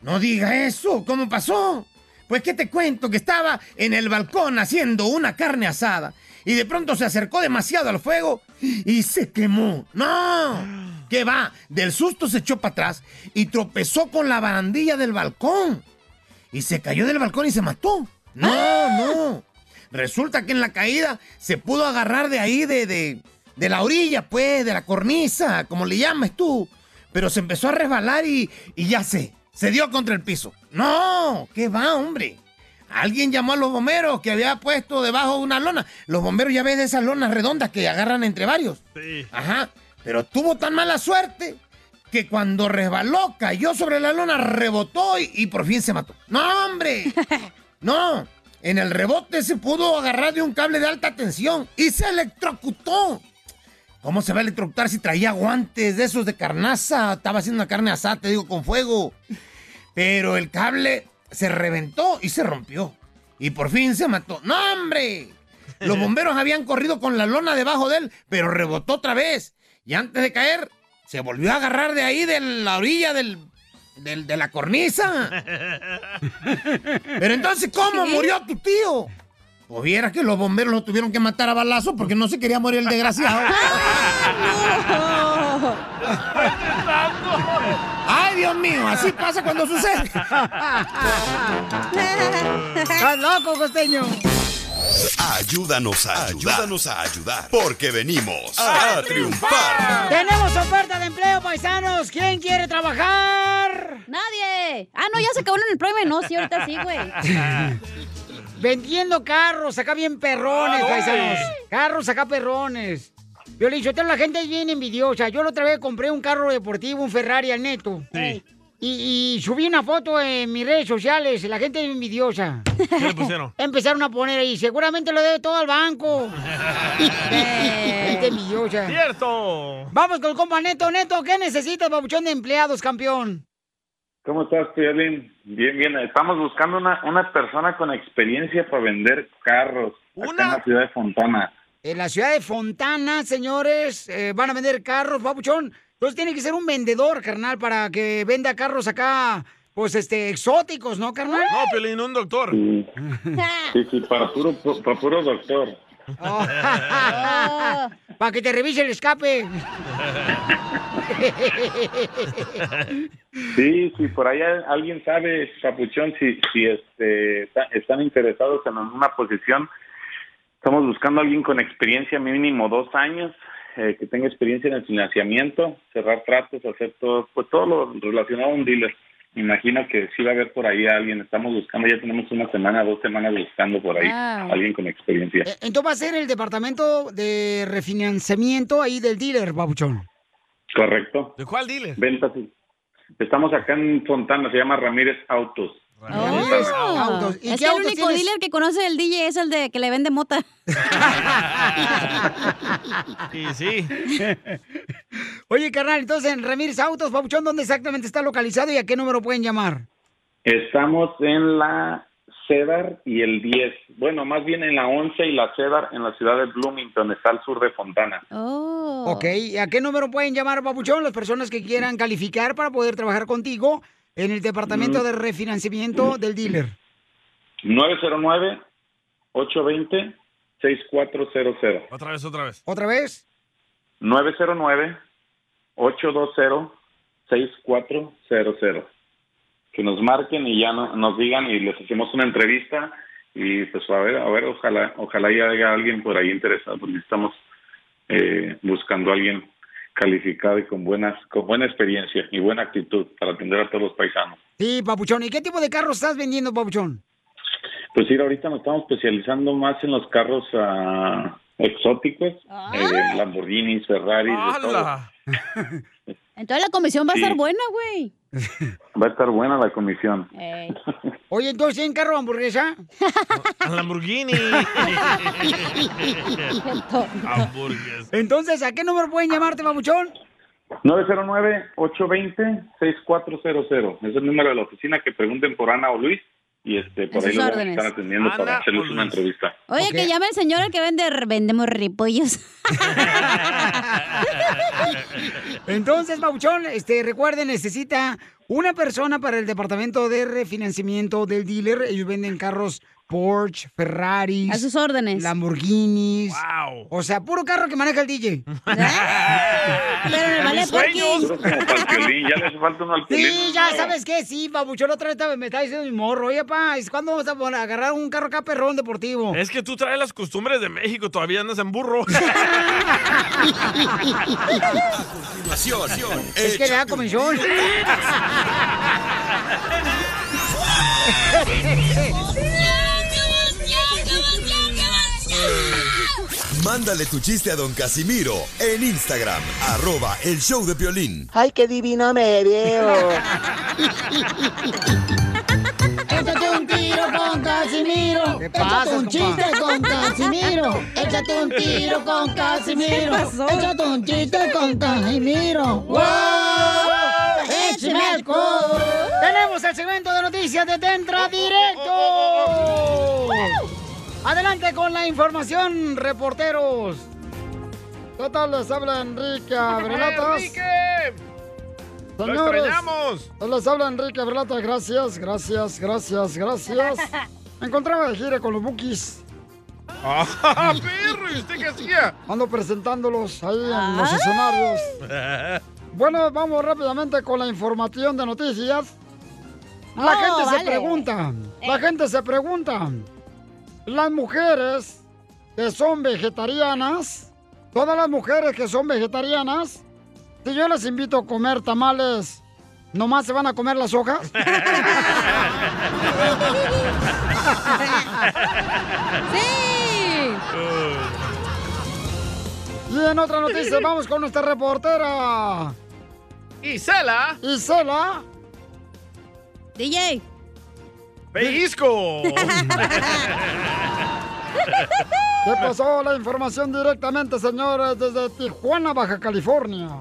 No diga eso, ¿cómo pasó? Pues que te cuento que estaba en el balcón haciendo una carne asada y de pronto se acercó demasiado al fuego y se quemó. ¡No! ¿Qué va? Del susto se echó para atrás y tropezó con la barandilla del balcón. Y se cayó del balcón y se mató. No, no. Resulta que en la caída se pudo agarrar de ahí, de, de, de la orilla, pues, de la cornisa, como le llames tú. Pero se empezó a resbalar y, y ya sé, se dio contra el piso. No, ¿qué va, hombre? Alguien llamó a los bomberos que había puesto debajo de una lona. Los bomberos ya ves de esas lonas redondas que agarran entre varios. Sí. Ajá. Pero tuvo tan mala suerte que cuando resbaló, cayó sobre la lona, rebotó y, y por fin se mató. ¡No, hombre! [LAUGHS] No. En el rebote se pudo agarrar de un cable de alta tensión y se electrocutó. ¿Cómo se va a electrocutar si traía guantes de esos de carnaza? Estaba haciendo una carne asada, te digo, con fuego. Pero el cable se reventó y se rompió. Y por fin se mató. ¡No, hombre! Los [LAUGHS] bomberos habían corrido con la lona debajo de él, pero rebotó otra vez. Y antes de caer, se volvió a agarrar de ahí, de la orilla del, del- de la cornisa. [LAUGHS] Pero entonces, ¿cómo murió tu tío? Pues vieras que los bomberos lo tuvieron que matar a balazo porque no se quería morir el desgraciado. [LAUGHS] ¡Ay, Dios mío! Así pasa cuando sucede. [LAUGHS] ¡Estás loco, costeño! Ayúdanos a ayudar. Ayúdanos a ayudar. Porque venimos a, triunfar. ¡Tenemos oferta de empleo, paisanos! ¿Quién quiere trabajar? ¡Nadie! Ah, no, ya se acabó en el premio. No, sí, ahorita sí, güey. [LAUGHS] Vendiendo carros, acá bien perrones, Ah, paisanos. Carros acá perrones. Yo le dije, la gente es bien envidiosa. Yo la otra vez compré un carro deportivo, un Ferrari al neto. Sí. Y, y subí una foto en mis redes sociales. La gente es envidiosa. ¿Qué le pusieron? [LAUGHS] Empezaron a poner ahí, seguramente lo debe todo al banco. [LAUGHS] gente envidiosa. ¡Cierto! Vamos con el compa Neto. Neto, ¿qué necesitas, babuchón de empleados, campeón? ¿Cómo estás, Piolín? Bien, bien. Estamos buscando una, una persona con experiencia para vender carros acá en la ciudad de Fontana. En la ciudad de Fontana, señores, eh, van a vender carros, babuchón. Entonces tiene que ser un vendedor, carnal, para que venda carros acá, pues, este, exóticos, ¿no, carnal? No, Piolín, un doctor. Sí, sí, sí, para puro, para puro doctor. [LAUGHS] para que te revise el escape. Sí, sí, por ahí alguien sabe, Papuchón, si, si este, está- están interesados en una posición. Estamos buscando a alguien con experiencia mínimo dos años, eh, que tenga experiencia en el financiamiento, cerrar tratos, hacer todo, pues todo lo relacionado a un dealer. Me imagino que sí va a haber por ahí a alguien. Estamos buscando, ya tenemos una semana, dos semanas buscando por ahí Wow. alguien con experiencia. Eh, Entonces va a ser el departamento de refinanciamiento ahí del dealer, babuchón. Correcto. ¿De cuál dealer? Ventas. Estamos acá en Fontana, se llama Ramírez Autos. Autos. ¿Y Oh. Es qué que el autos único tienes? dealer que conoce el DJ es el de que le vende mota. [LAUGHS] Sí, sí. Oye, carnal, entonces en Ramírez Autos, babuchón, ¿dónde exactamente está localizado y a qué número pueden llamar? Estamos en la Cedar y el 10. Bueno, más bien en la 11 y la Cedar en la ciudad de Bloomington, está al sur de Fontana. Oh. Ok, ¿a qué número pueden llamar, Papuchón, las personas que quieran calificar para poder trabajar contigo en el departamento Mm. de refinanciamiento del dealer? 909-820-6400. Otra vez, otra vez. ¿Otra vez? 909-820-6400. Que nos marquen y ya no- nos digan y les hacemos una entrevista y pues a ver, a ver, ojalá, ojalá ya haya alguien por ahí interesado porque estamos eh, buscando a alguien calificado y con buenas, con buena experiencia y buena actitud para atender a todos los paisanos. Sí, Papuchón. ¿Y qué tipo de carro estás vendiendo, Papuchón? Pues sí, ahorita nos estamos especializando más en los carros ah, exóticos, eh, Lamborghinis, Ferraris, de todo. ¡Hala! [LAUGHS] Entonces la comisión va a Sí. estar buena, güey. [LAUGHS] Va a estar buena la comisión. Oye, entonces, ¿en carro hamburguesa? Lamborghini. [LAUGHS] Entonces, ¿a qué número pueden llamarte, Papuchón? 909-820-6400. Es el número de la oficina que pregunten por Ana o Luis y este por ahí lo vamos a estar atendiendo Ana para hacerles una entrevista. Oye, que llame el señor el que vende, vendemos ripollos. [LAUGHS] Entonces, Papuchón, este, recuerden, necesita una persona para el departamento de refinanciamiento del dealer. Ellos venden carros Porsche, Ferraris. A sus órdenes. Lamborghinis. Wow. O sea, puro carro que maneja el DJ. [LAUGHS] Pero el violín, ya le hace falta uno al Sí, ya sabes qué, sí, Papuchón, otra vez me está diciendo mi morro. Oye, pa, ¿es ¿cuándo vamos a poner- agarrar un carro acá perrón deportivo? Es que tú traes las costumbres de México, todavía andas en burro. [LAUGHS] Continuación, Es que ya comenzó. [LAUGHS] Mándale tu chiste a don Casimiro en Instagram, arroba el show de violín. Ay, qué divino me veo. Échate un tiro con Casimiro. ¿Qué Échate un compa? chiste con Casimiro. Échate un tiro con Casimiro. ¿Qué pasó? Échate un chiste con Casimiro. ¡Wow! ¡Échame alcohol! Tenemos el segmento de noticias de Tentra Directo. Adelante con la información, reporteros. ¿Qué tal les habla Enrique Abrelatas? ¡Enrique! ¡Lo Señores, extrañamos! les habla Enrique Abrelata, gracias, gracias, gracias, gracias. [LAUGHS] Me encontraba de gira con los Bookies. ¡Ah, [LAUGHS] perro! ¿Y usted qué hacía? Ando presentándolos ahí en los escenarios. [LAUGHS] Bueno, vamos rápidamente con la información de noticias. La Oh, gente se pregunta, la gente se pregunta, las mujeres que son vegetarianas, todas las mujeres que son vegetarianas, si yo les invito a comer tamales, ¿nomás se van a comer las hojas? [LAUGHS] ¡Sí! Y en otra noticia, vamos con nuestra reportera. Isela. Isela. DJ. ¡Pellizco! [LAUGHS] ¿Qué pasó? La información directamente, señores, desde Tijuana, Baja California. [LAUGHS]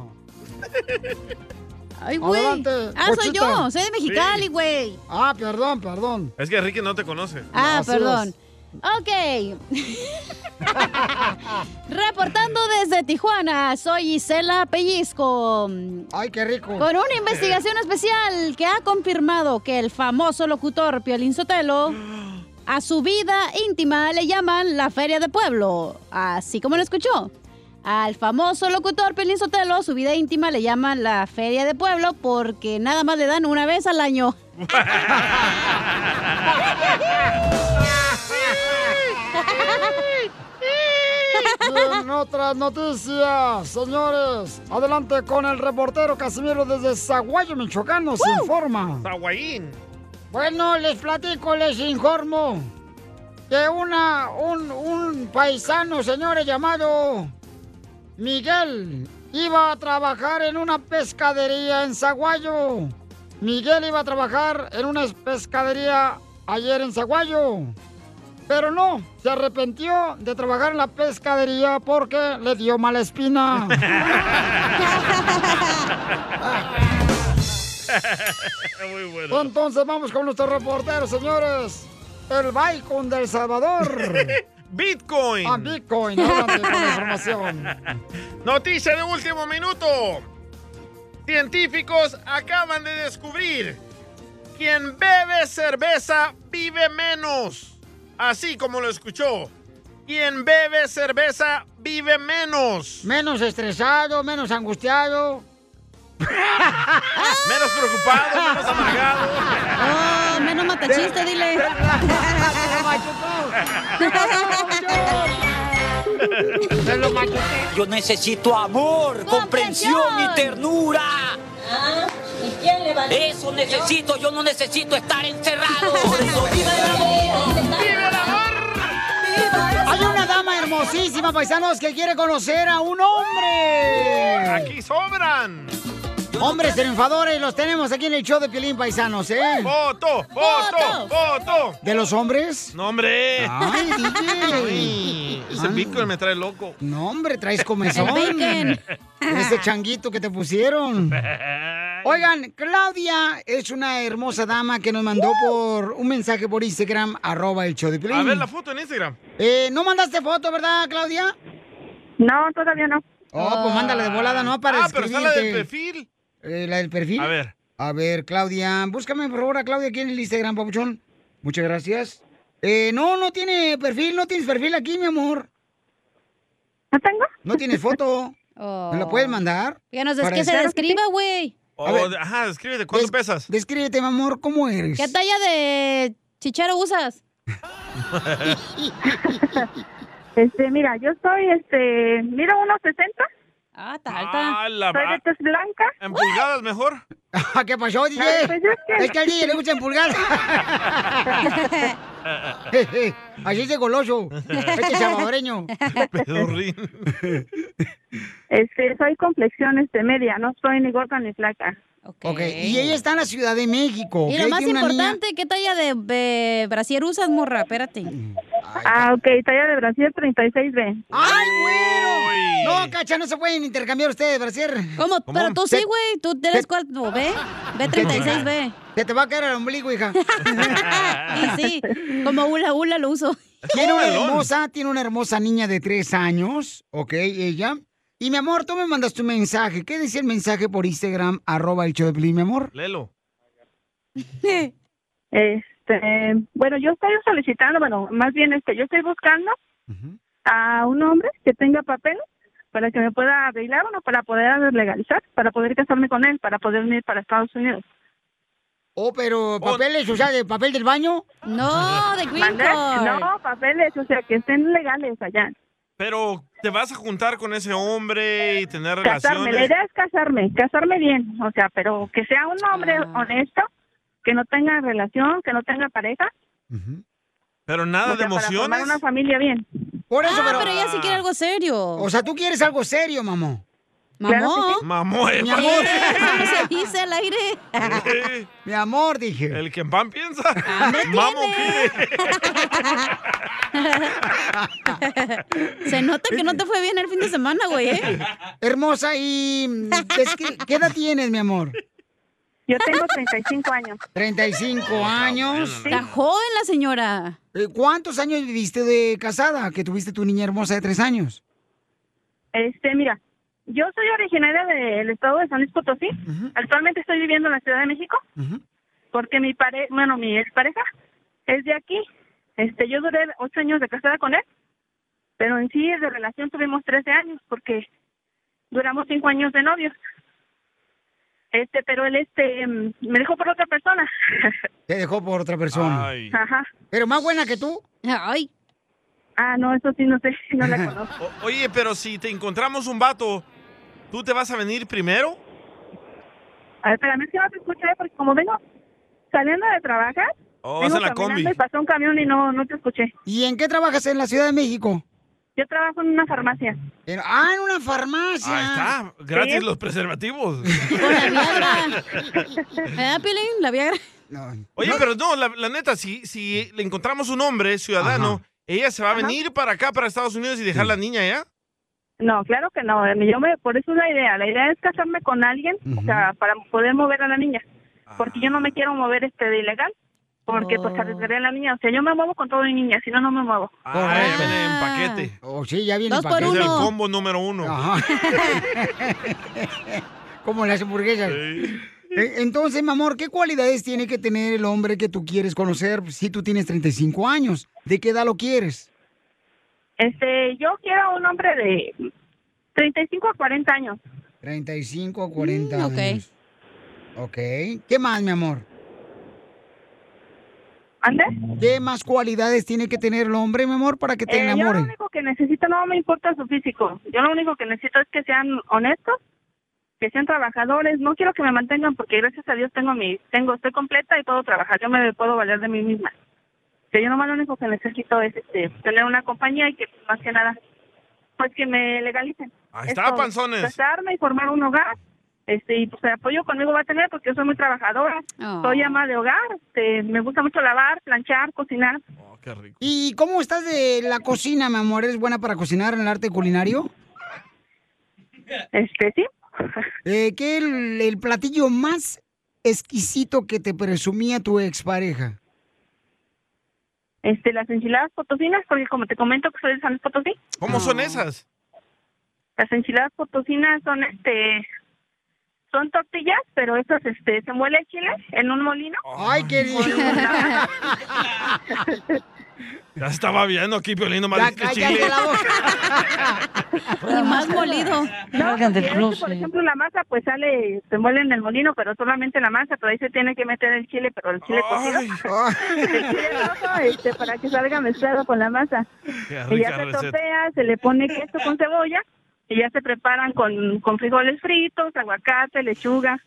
Ay, güey. Ah, soy yo. Soy de Mexicali, Sí. güey. Ah, perdón, perdón. Es que Enrique no te conoce. Ah, Así perdón. Ok. Reportando desde Tijuana, soy Isela Pellizco. Ay, qué rico. Con una investigación especial que ha confirmado que el famoso locutor Piolín Sotelo a su vida íntima le llaman la Feria de Pueblo. Así como lo escuchó. Al famoso locutor Piolín Sotelo, su vida íntima le llaman la Feria de Pueblo porque nada más le dan una vez al año. [LAUGHS] En otras noticias, señores, adelante con el reportero Casimiro desde Zaguayo, Michoacán, nos informa. Zaguayín. Bueno, les platico, les informo que una, un, un paisano, señores, llamado Miguel, iba a trabajar en una pescadería en Zaguayo. Miguel iba a trabajar en una pescadería ayer en Zaguayo. Pero no, se arrepintió de trabajar en la pescadería porque le dio mala espina. [LAUGHS] Muy bueno. Entonces vamos con nuestro reportero, señores. El Bacon del Salvador. [LAUGHS] Bitcoin. Ah, Bitcoin, adelante con la información. [LAUGHS] Noticia de último minuto. Científicos acaban de descubrir quien bebe cerveza vive menos. Así como lo escuchó. Quien bebe cerveza vive menos. Menos estresado, menos angustiado. [LAUGHS] Menos preocupado, menos amargado. Oh, menos matachiste, dile. Yo necesito amor, comprensión y ternura. ¿Y quién le va a Eso necesito, yo no necesito estar encerrado. [LAUGHS] Por eso, ¡viva el Hay una dama hermosísima, paisanos, que quiere conocer a un hombre. Aquí sobran. Hombres triunfadores los tenemos aquí en el show de Piolín, paisanos, ¿eh? ¡Foto! ¡Foto! ¡Foto! ¿De los hombres? No, hombre. Ay, DJ. Ese Bitcoin me trae loco. No, hombre, traes comezón. El. Ese changuito que te pusieron. [LAUGHS] Oigan, Claudia es una hermosa dama que nos mandó por un mensaje por Instagram, arroba el show de Piolín. A ver la foto en Instagram. Eh, ¿No mandaste foto, verdad, Claudia? No, todavía no. Oh, pues mándala de volada, ¿no? Para Ah, pero está la del perfil. Eh, ¿La del perfil? A ver. A ver, Claudia, búscame por favor a Claudia aquí en el Instagram, papuchón. Muchas gracias. Eh, no, no tiene perfil, no tienes perfil aquí, mi amor. ¿No tengo? No tienes foto. [LAUGHS] ¿Me la puedes mandar? Ya nos Para que se describa, güey. Oh, ver. de- ajá, escríbete, ¿cuánto pesas? Descríbete, mi amor, ¿cómo eres? ¿Qué talla de chichero usas? [LAUGHS] Este, mira, yo soy, este, miro unos 60. Ah, está Ah, la Soy de tez blanca. ¿En pulgadas mejor? [LAUGHS] ¿Qué pasó, DJ? Pues es que- Es que al DJ le gusta empulgar. [LAUGHS] Así es de goloso. Este salvadoreño. Pedorrín. Este, soy complexión, este, media. No soy ni gorda ni flaca. Ok, y ella está en la Ciudad de México. Y lo más niña- importante, ¿qué talla de, de brasier usas, morra? Espérate. Ah, ok, talla de Brasil 36B. ¡Ay, güero! No, cacha, no se pueden intercambiar ustedes, brasier. ¿Cómo? Pero tú sí, güey. Tú eres cuál, ¿no? ¿B? B36B. Se te va a caer el ombligo, hija. [LAUGHS] Y sí, como hula hula lo uso. Tiene una hermosa, tiene una hermosa niña de tres años, ¿ok? Ella. Y mi amor, tú me mandas tu mensaje. ¿Qué decía el mensaje por Instagram, arroba el show de Piolín, mi amor? Lelo. [LAUGHS] Este, bueno, yo estoy solicitando, bueno, más bien este, yo estoy buscando a un hombre que tenga papel para que me pueda arreglar, bueno, para poder legalizar, para poder casarme con él, para poder ir para Estados Unidos. Oh, pero papeles, o sea, de papel del baño. No, de ¿Mande? No, papeles, o sea, que estén legales allá. Pero te vas a juntar con ese hombre y tener Casarme, la relaciones. idea es casarme, casarme bien, o sea, pero que sea un hombre Ah. honesto, que no tenga relación, que no tenga pareja, Pero nada o sea, de para formar emociones. una familia bien. Por eso, Ah, pero... pero ella sí quiere algo serio. O sea, tú quieres algo serio, mamá. Mamó. Mamó, eh, Mi amor. ¿Cómo [LAUGHS] se dice al aire? Mi amor, dije. El que en pan piensa. Hambre [LAUGHS] Mamo tiene. Se nota que no te fue bien el fin de semana, güey, ¿eh? Hermosa, ¿y qué edad tienes, mi amor? Yo tengo 35 años. 35 años. Está joven la señora. Eh, ¿Cuántos años viviste de casada que tuviste tu niña hermosa de tres años? Este, mira, yo soy originaria del estado de San Luis Potosí. Actualmente estoy viviendo en la Ciudad de México. Porque mi pare, bueno, mi expareja es de aquí. Este, yo duré ocho años de casada con él, pero en sí de relación tuvimos 13 años porque duramos cinco años de novios. Este, pero él este mm, me dejó por otra persona. [LAUGHS] Te dejó por otra persona. Ajá. Pero más buena que tú. Ay. Ah, no, eso sí no sé, [LAUGHS] no la [LAUGHS] conozco. O- oye, pero si te encontramos un vato, ¿tú te vas a venir primero? A ver, espérame, es que no te escuché porque como vengo saliendo de trabajar, Oh, vengo en la caminando combi. y pasó un camión y no, no te escuché. ¿Y en qué trabajas en la Ciudad de México? Yo trabajo en una farmacia. En- ah, en una farmacia. Ahí está, gratis Sí. los preservativos. [LAUGHS] Viagra. ¿Eh, Pilín? La Viagra. Oye, pero no, la, la neta, si, si le encontramos un hombre ciudadano, ella se va a venir para acá, para Estados Unidos y dejar la niña allá. No, claro que no. Yo me, por eso es la idea. La idea es casarme con alguien, o sea, para poder mover a la niña. porque yo no me quiero mover este de ilegal, porque pues arriesgaré a la niña. O sea, yo me muevo con todo mi niña, si no, no me muevo. Ah, ya viene en paquete. Oh, sí, ya viene Dos en por paquete. Es el combo número uno. [LAUGHS] [LAUGHS] Como las hamburguesas. Eh, Entonces, mi amor, ¿qué cualidades tiene que tener el hombre que tú quieres conocer si tú tienes 35 años? ¿De qué edad lo quieres? Este, yo quiero un hombre de 35 a 40 años. 35 a 40 Mm, años. Ok. ¿Qué más, mi amor? ¿Ande? ¿Qué más cualidades tiene que tener el hombre, mi amor, para que te Eh, yo lo enamore? único que necesito no me importa su físico. Yo lo único que necesito es que sean honestos, que sean trabajadores. No quiero que me mantengan porque gracias a Dios tengo mi, tengo, estoy completa y puedo trabajar. Yo me puedo valer de mí misma. Que yo nomás lo único que necesito es este, tener una compañía y que más que nada, pues que me legalicen. Ahí está, Esto, panzones. Casarme y formar un hogar. Este, y pues el apoyo conmigo va a tener porque yo soy muy trabajadora. Oh. Soy ama de hogar. Este, me gusta mucho lavar, planchar, cocinar. ¿Y cómo estás de la cocina, mi amor? ¿Eres buena para cocinar en el arte culinario? Este, sí. Eh, ¿Qué es el, el platillo más exquisito que te presumía tu expareja? Este, las enchiladas potosinas, porque como te comento que soy de San Luis Potosí, ¿Cómo son esas? las enchiladas potosinas son este son tortillas, pero esas este se muele el chile en un molino. Ay, qué [LAUGHS] Ya estaba viendo aquí, Piolín, nomás Ya chile. la [LAUGHS] Y más molido. No, Salgan del y es que, closet. por ejemplo, la masa pues sale, se muele en el molino, pero solamente la masa, pero ahí se tiene que meter el chile, pero el chile cocido. [LAUGHS] El chile rojo, este, para que salga mezclado con la masa. Y ya se tortea, se le pone queso con cebolla y ya se preparan con, con frijoles fritos, aguacate, lechuga.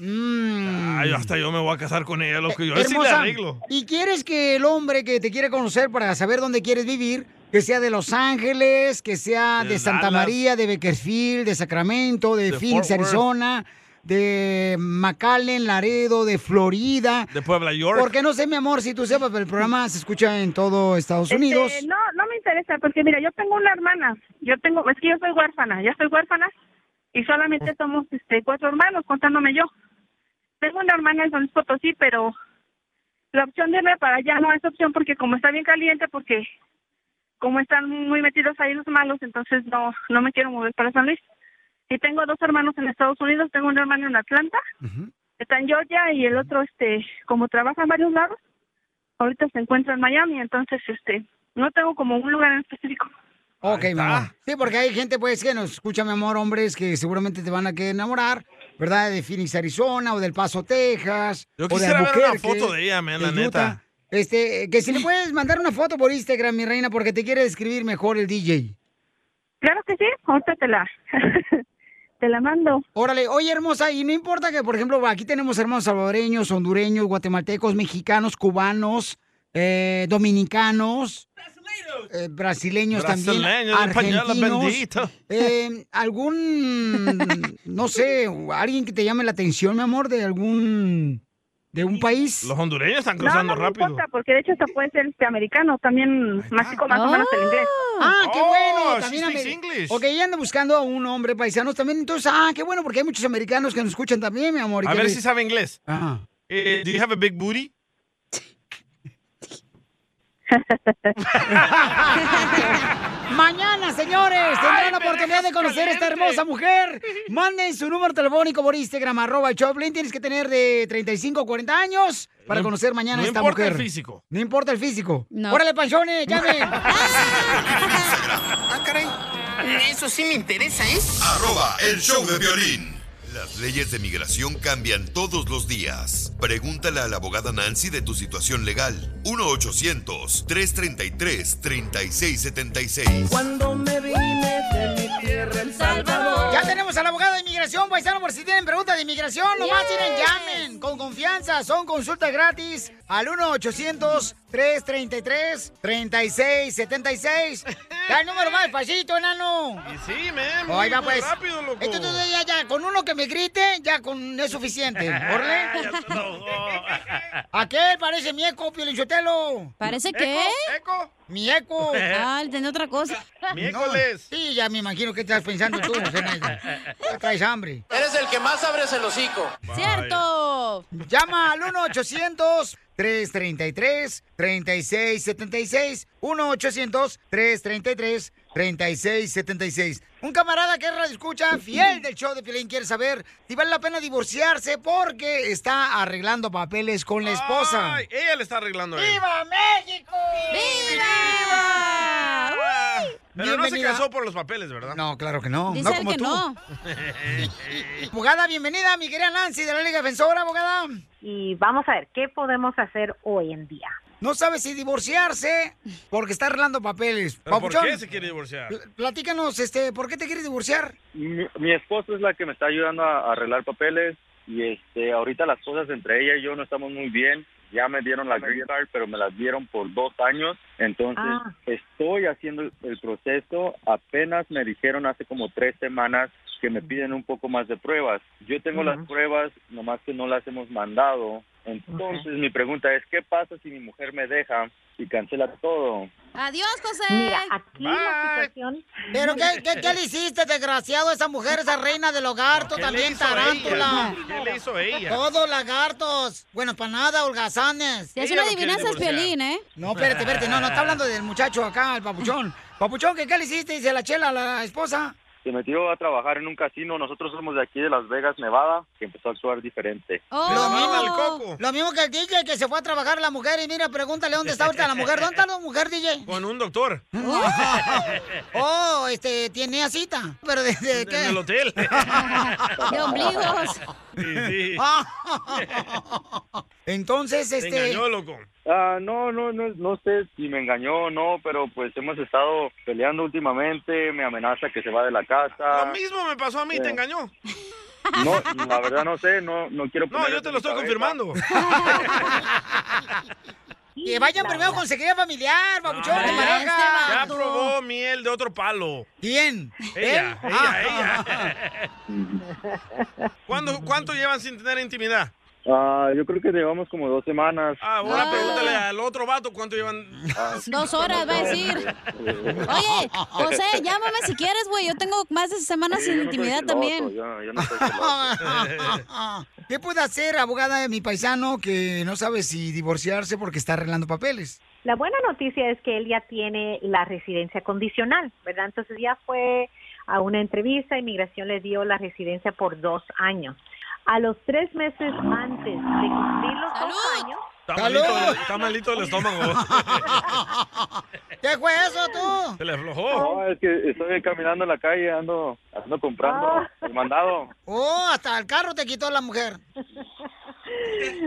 Ay, hasta yo me voy a casar con ella, loco. Yo sí le Hermosa, arreglo. ¿y quieres que el hombre que te quiere conocer para saber dónde quieres vivir, que sea de Los Ángeles, que sea de, De Santa Dallas. María, de Bakersfield, de Sacramento, de, De Phoenix. Arizona, de McAllen, Laredo, de Florida? De Puebla, York. Porque no sé, mi amor, si tú sepas, pero el programa se escucha en todo Estados Unidos. Este, no, no me interesa, porque mira, yo tengo una hermana, yo tengo, es que yo soy huérfana, ya soy huérfana y solamente somos este cuatro hermanos, contándome yo. Tengo una hermana en San Luis Potosí, pero la opción de irme para allá no es opción porque como está bien caliente, porque como están muy metidos ahí los malos, entonces no, no me quiero mover para San Luis. Y tengo dos hermanos en Estados Unidos, tengo un hermano en Atlanta, está en Georgia y el otro, este, como trabaja en varios lados, ahorita se encuentra en Miami, entonces, este, no tengo como un lugar en específico. Ok, mi amor. Sí, porque hay gente, pues, que nos escucha, mi amor, hombres que seguramente te van a querer enamorar, ¿verdad? De Phoenix, Arizona, o del Paso, Texas. Yo o de quisiera ver una foto de ella, man, la Utah. neta. Este, que si le puedes mandar una foto por Instagram, mi reina, porque te quiere describir mejor el DJ. Claro que sí, ahorita te la, [LAUGHS] te la mando. Órale, oye, hermosa, y no importa que, por ejemplo, aquí tenemos hermanos salvadoreños, hondureños, guatemaltecos, mexicanos, cubanos, eh, dominicanos, eh, brasileños también, Brasileños, española argentinos. bendita. Eh, algún, no sé, alguien que te llame la atención, mi amor, de algún, de un país. Los hondureños están No, cruzando no me rápido. importa, porque de hecho hasta puede ser este americano, también mastico más o menos el inglés. Ah, qué Oh, bueno. También English. Ok, ella anda buscando a un hombre paisano también. Entonces, ah, qué bueno, porque hay muchos americanos que nos escuchan también, mi amor. A ver le- si sabe inglés. Ajá. Eh, do you have a big booty? [LAUGHS] Mañana, señores, tendrán la oportunidad de conocer a esta hermosa mujer. [LAUGHS] Manden su número telefónico por Instagram, arroba el Choplin. Tienes que tener de 35 a 40 años para No- conocer mañana no a esta importa mujer. el físico. No importa el físico. No. Órale, panchones, llamen. [LAUGHS] Ah, caray. Eso sí me interesa, ¿eh? Arroba el show de violín. Las leyes de migración cambian todos los días. Pregúntale a la abogada Nancy de tu situación legal. 1-800-333-3676. Cuando me vine de tierra, El Salvador. Ya tenemos a la abogada de inmigración, paisano, por si tienen preguntas de inmigración, nomás tienen, llamen, con confianza, son consultas gratis al 1-800 1-800-333-3676. Da el número más despacito, enano. Y sí, men. Oiga, muy pues. rápido, loco. Entonces, ya, ya, con uno que me grite, ya con es suficiente. [LAUGHS] Enojó. [LAUGHS] Aquel parece mi eco, Piolichotelo. ¿Parece qué? ¿Eco? Mi eco. [LAUGHS] Ah, tenía otra cosa. [LAUGHS] Miércoles. sí, ya me imagino que estás pensando tú, Zenaida. Ya traes hambre. Eres el que más abres el hocico. ¡Cierto! Llama al 1-800-333-3676. 1-800-333-3676. Un camarada que es radio escucha, fiel del show de Piolín, quiere saber si vale la pena divorciarse porque está arreglando papeles con la esposa. Ay, ella le está arreglando a él. ¡Viva México! ¡Viva! Pero no se casó por los papeles, ¿verdad? No, claro que no. Dice no como que tú. no. [LAUGHS] Abogada, bienvenida, mi querida Nancy de la Liga Defensora, abogada. Y vamos a ver, ¿qué podemos hacer hoy en día? No sabe si divorciarse porque está arreglando papeles. ¿Pero por qué se quiere divorciar? pl- Platícanos, este, ¿por qué te quieres divorciar? Mi, mi esposa es la que me está ayudando a, a arreglar papeles y este ahorita las cosas entre ella y yo no estamos muy bien. Ya me dieron la green card, pero me la dieron por dos años. Entonces Ah. estoy haciendo el, el proceso. Apenas me dijeron hace como tres semanas que me piden un poco más de pruebas. Yo tengo las pruebas, nomás que no las hemos mandado. Entonces mi pregunta es, ¿qué pasa si mi mujer me deja y cancela todo? Adiós, José. Mira, aquí la situación... ¿Pero qué, qué, qué le hiciste, desgraciado, esa mujer, esa reina del hogar? Tú ¿Qué le también, tarántula. ¿Qué le hizo ella? Todos lagartos. Bueno, para nada, holgazanes. Si hace una adivinanza es Piolín, ¿eh? No, espérate, espérate. No, no, está hablando del muchacho acá, el papuchón. Papuchón, ¿qué, qué le hiciste? Dice la chela a la esposa. Se metió a trabajar en un casino. Nosotros somos de aquí de Las Vegas, Nevada, que empezó a actuar diferente. Oh. Lo, mismo, lo mismo que el DJ que se fue a trabajar la mujer y mira, pregúntale dónde está ahorita la mujer. [LAUGHS] ¿Dónde está la mujer, DJ? Con un doctor. Oh, este, tiene cita. ¿Pero de, de qué? En el hotel. [LAUGHS] De ombligos. Sí, [LAUGHS] sí. Entonces, Te este... engañó, loco. Ah, no, no, no, no sé si me engañó o no, pero pues hemos estado peleando últimamente, me amenaza que se va de la casa. Lo mismo me pasó a mí, te Eh. engañó. No, la verdad no sé, no, no quiero No, yo te lo estoy cabeza. confirmando. [LAUGHS] Que vayan primero con seguridad familiar, babuchón, de pareja. Ya probó miel de otro palo. ¿Quién? Ella, ella, Ah. ella. [LAUGHS] ¿Cuándo, ¿Cuánto llevan sin tener intimidad? Ah, yo creo que llevamos como dos semanas. Ah, ahora pregúntale al otro vato cuánto llevan. [LAUGHS] Dos horas, va a decir. Oye, José, llámame si quieres, güey. Yo tengo más de semanas sin intimidad también. [LAUGHS] ¿Qué puede hacer, abogada de mi paisano, que no sabe si divorciarse porque está arreglando papeles? La buena noticia es que él ya tiene la residencia condicional, ¿verdad? Entonces ya fue a una entrevista, inmigración le dio la residencia por dos años. A los tres meses antes de cumplir los dos años, Está malito, está malito el estómago. [LAUGHS] ¿Qué fue eso tú? Se le aflojó. No, es que estoy caminando en la calle, ando, ando comprando el mandado. Oh, hasta el carro te quitó la mujer. [LAUGHS]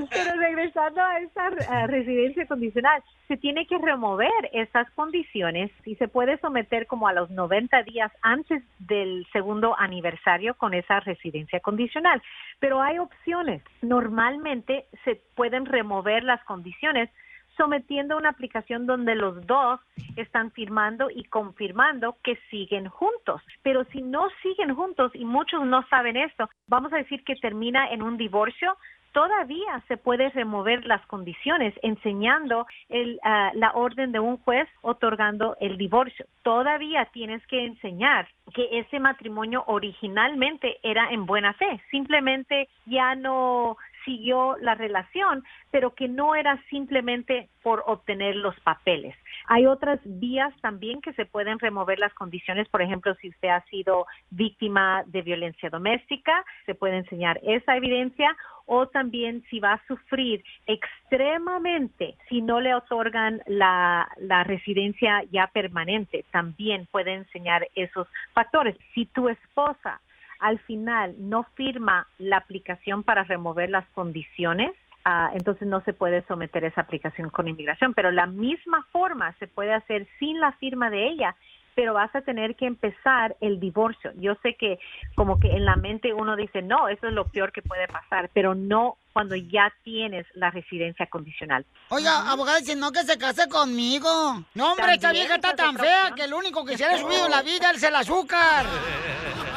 Pero regresando a esa residencia condicional, se tiene que remover esas condiciones y se puede someter como a los 90 días antes del segundo aniversario con esa residencia condicional. Pero hay opciones. Normalmente se pueden remover las condiciones sometiendo una aplicación donde los dos están firmando y confirmando que siguen juntos. Pero si no siguen juntos y muchos no saben esto, vamos a decir que termina en un divorcio, todavía se puede remover las condiciones enseñando el, ah, la orden de un juez otorgando el divorcio. Todavía tienes que enseñar que ese matrimonio originalmente era en buena fe, simplemente ya no siguió la relación, pero que no era simplemente por obtener los papeles. Hay otras vías también que se pueden remover las condiciones, por ejemplo, si usted ha sido víctima de violencia doméstica, se puede enseñar esa evidencia o también si va a sufrir extremadamente si no le otorgan la, residencia ya permanente, también puede enseñar esos factores. Si tu esposa al final no firma la aplicación para remover las condiciones, ah, entonces no se puede someter esa aplicación con inmigración. Pero la misma forma se puede hacer sin la firma de ella pero vas a tener que empezar el divorcio. Yo sé que como que en la mente uno dice, no, eso es lo peor que puede pasar, pero no cuando ya tienes la residencia condicional. Oiga, abogada, dice, no que se case conmigo. No, hombre, esta vieja está tan fea que lo único que se le ha subido en la vida es el azúcar. [LAUGHS]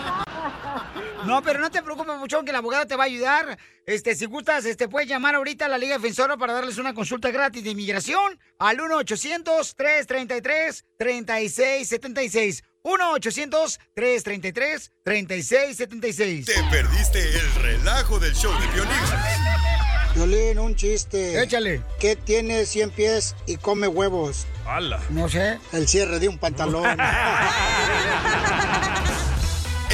[LAUGHS] No, pero no te preocupes, mucho que la abogada te va a ayudar. Este, si gustas, este, puedes llamar ahorita a la Liga Defensora para darles una consulta gratis de inmigración al 1-800-333-3676. 1-800-333-3676. Te perdiste el relajo del show de violín. Violín, un chiste. Échale. ¿Qué tiene 100 pies y come huevos? ¡Hala! No sé. El cierre de un pantalón. [LAUGHS]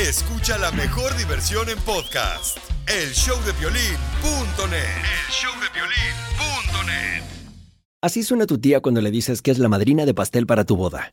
Escucha la mejor diversión en podcast. El showdeviolín.net. El showdeviolín.net. Así suena tu tía cuando le dices que es la madrina de pastel para tu boda.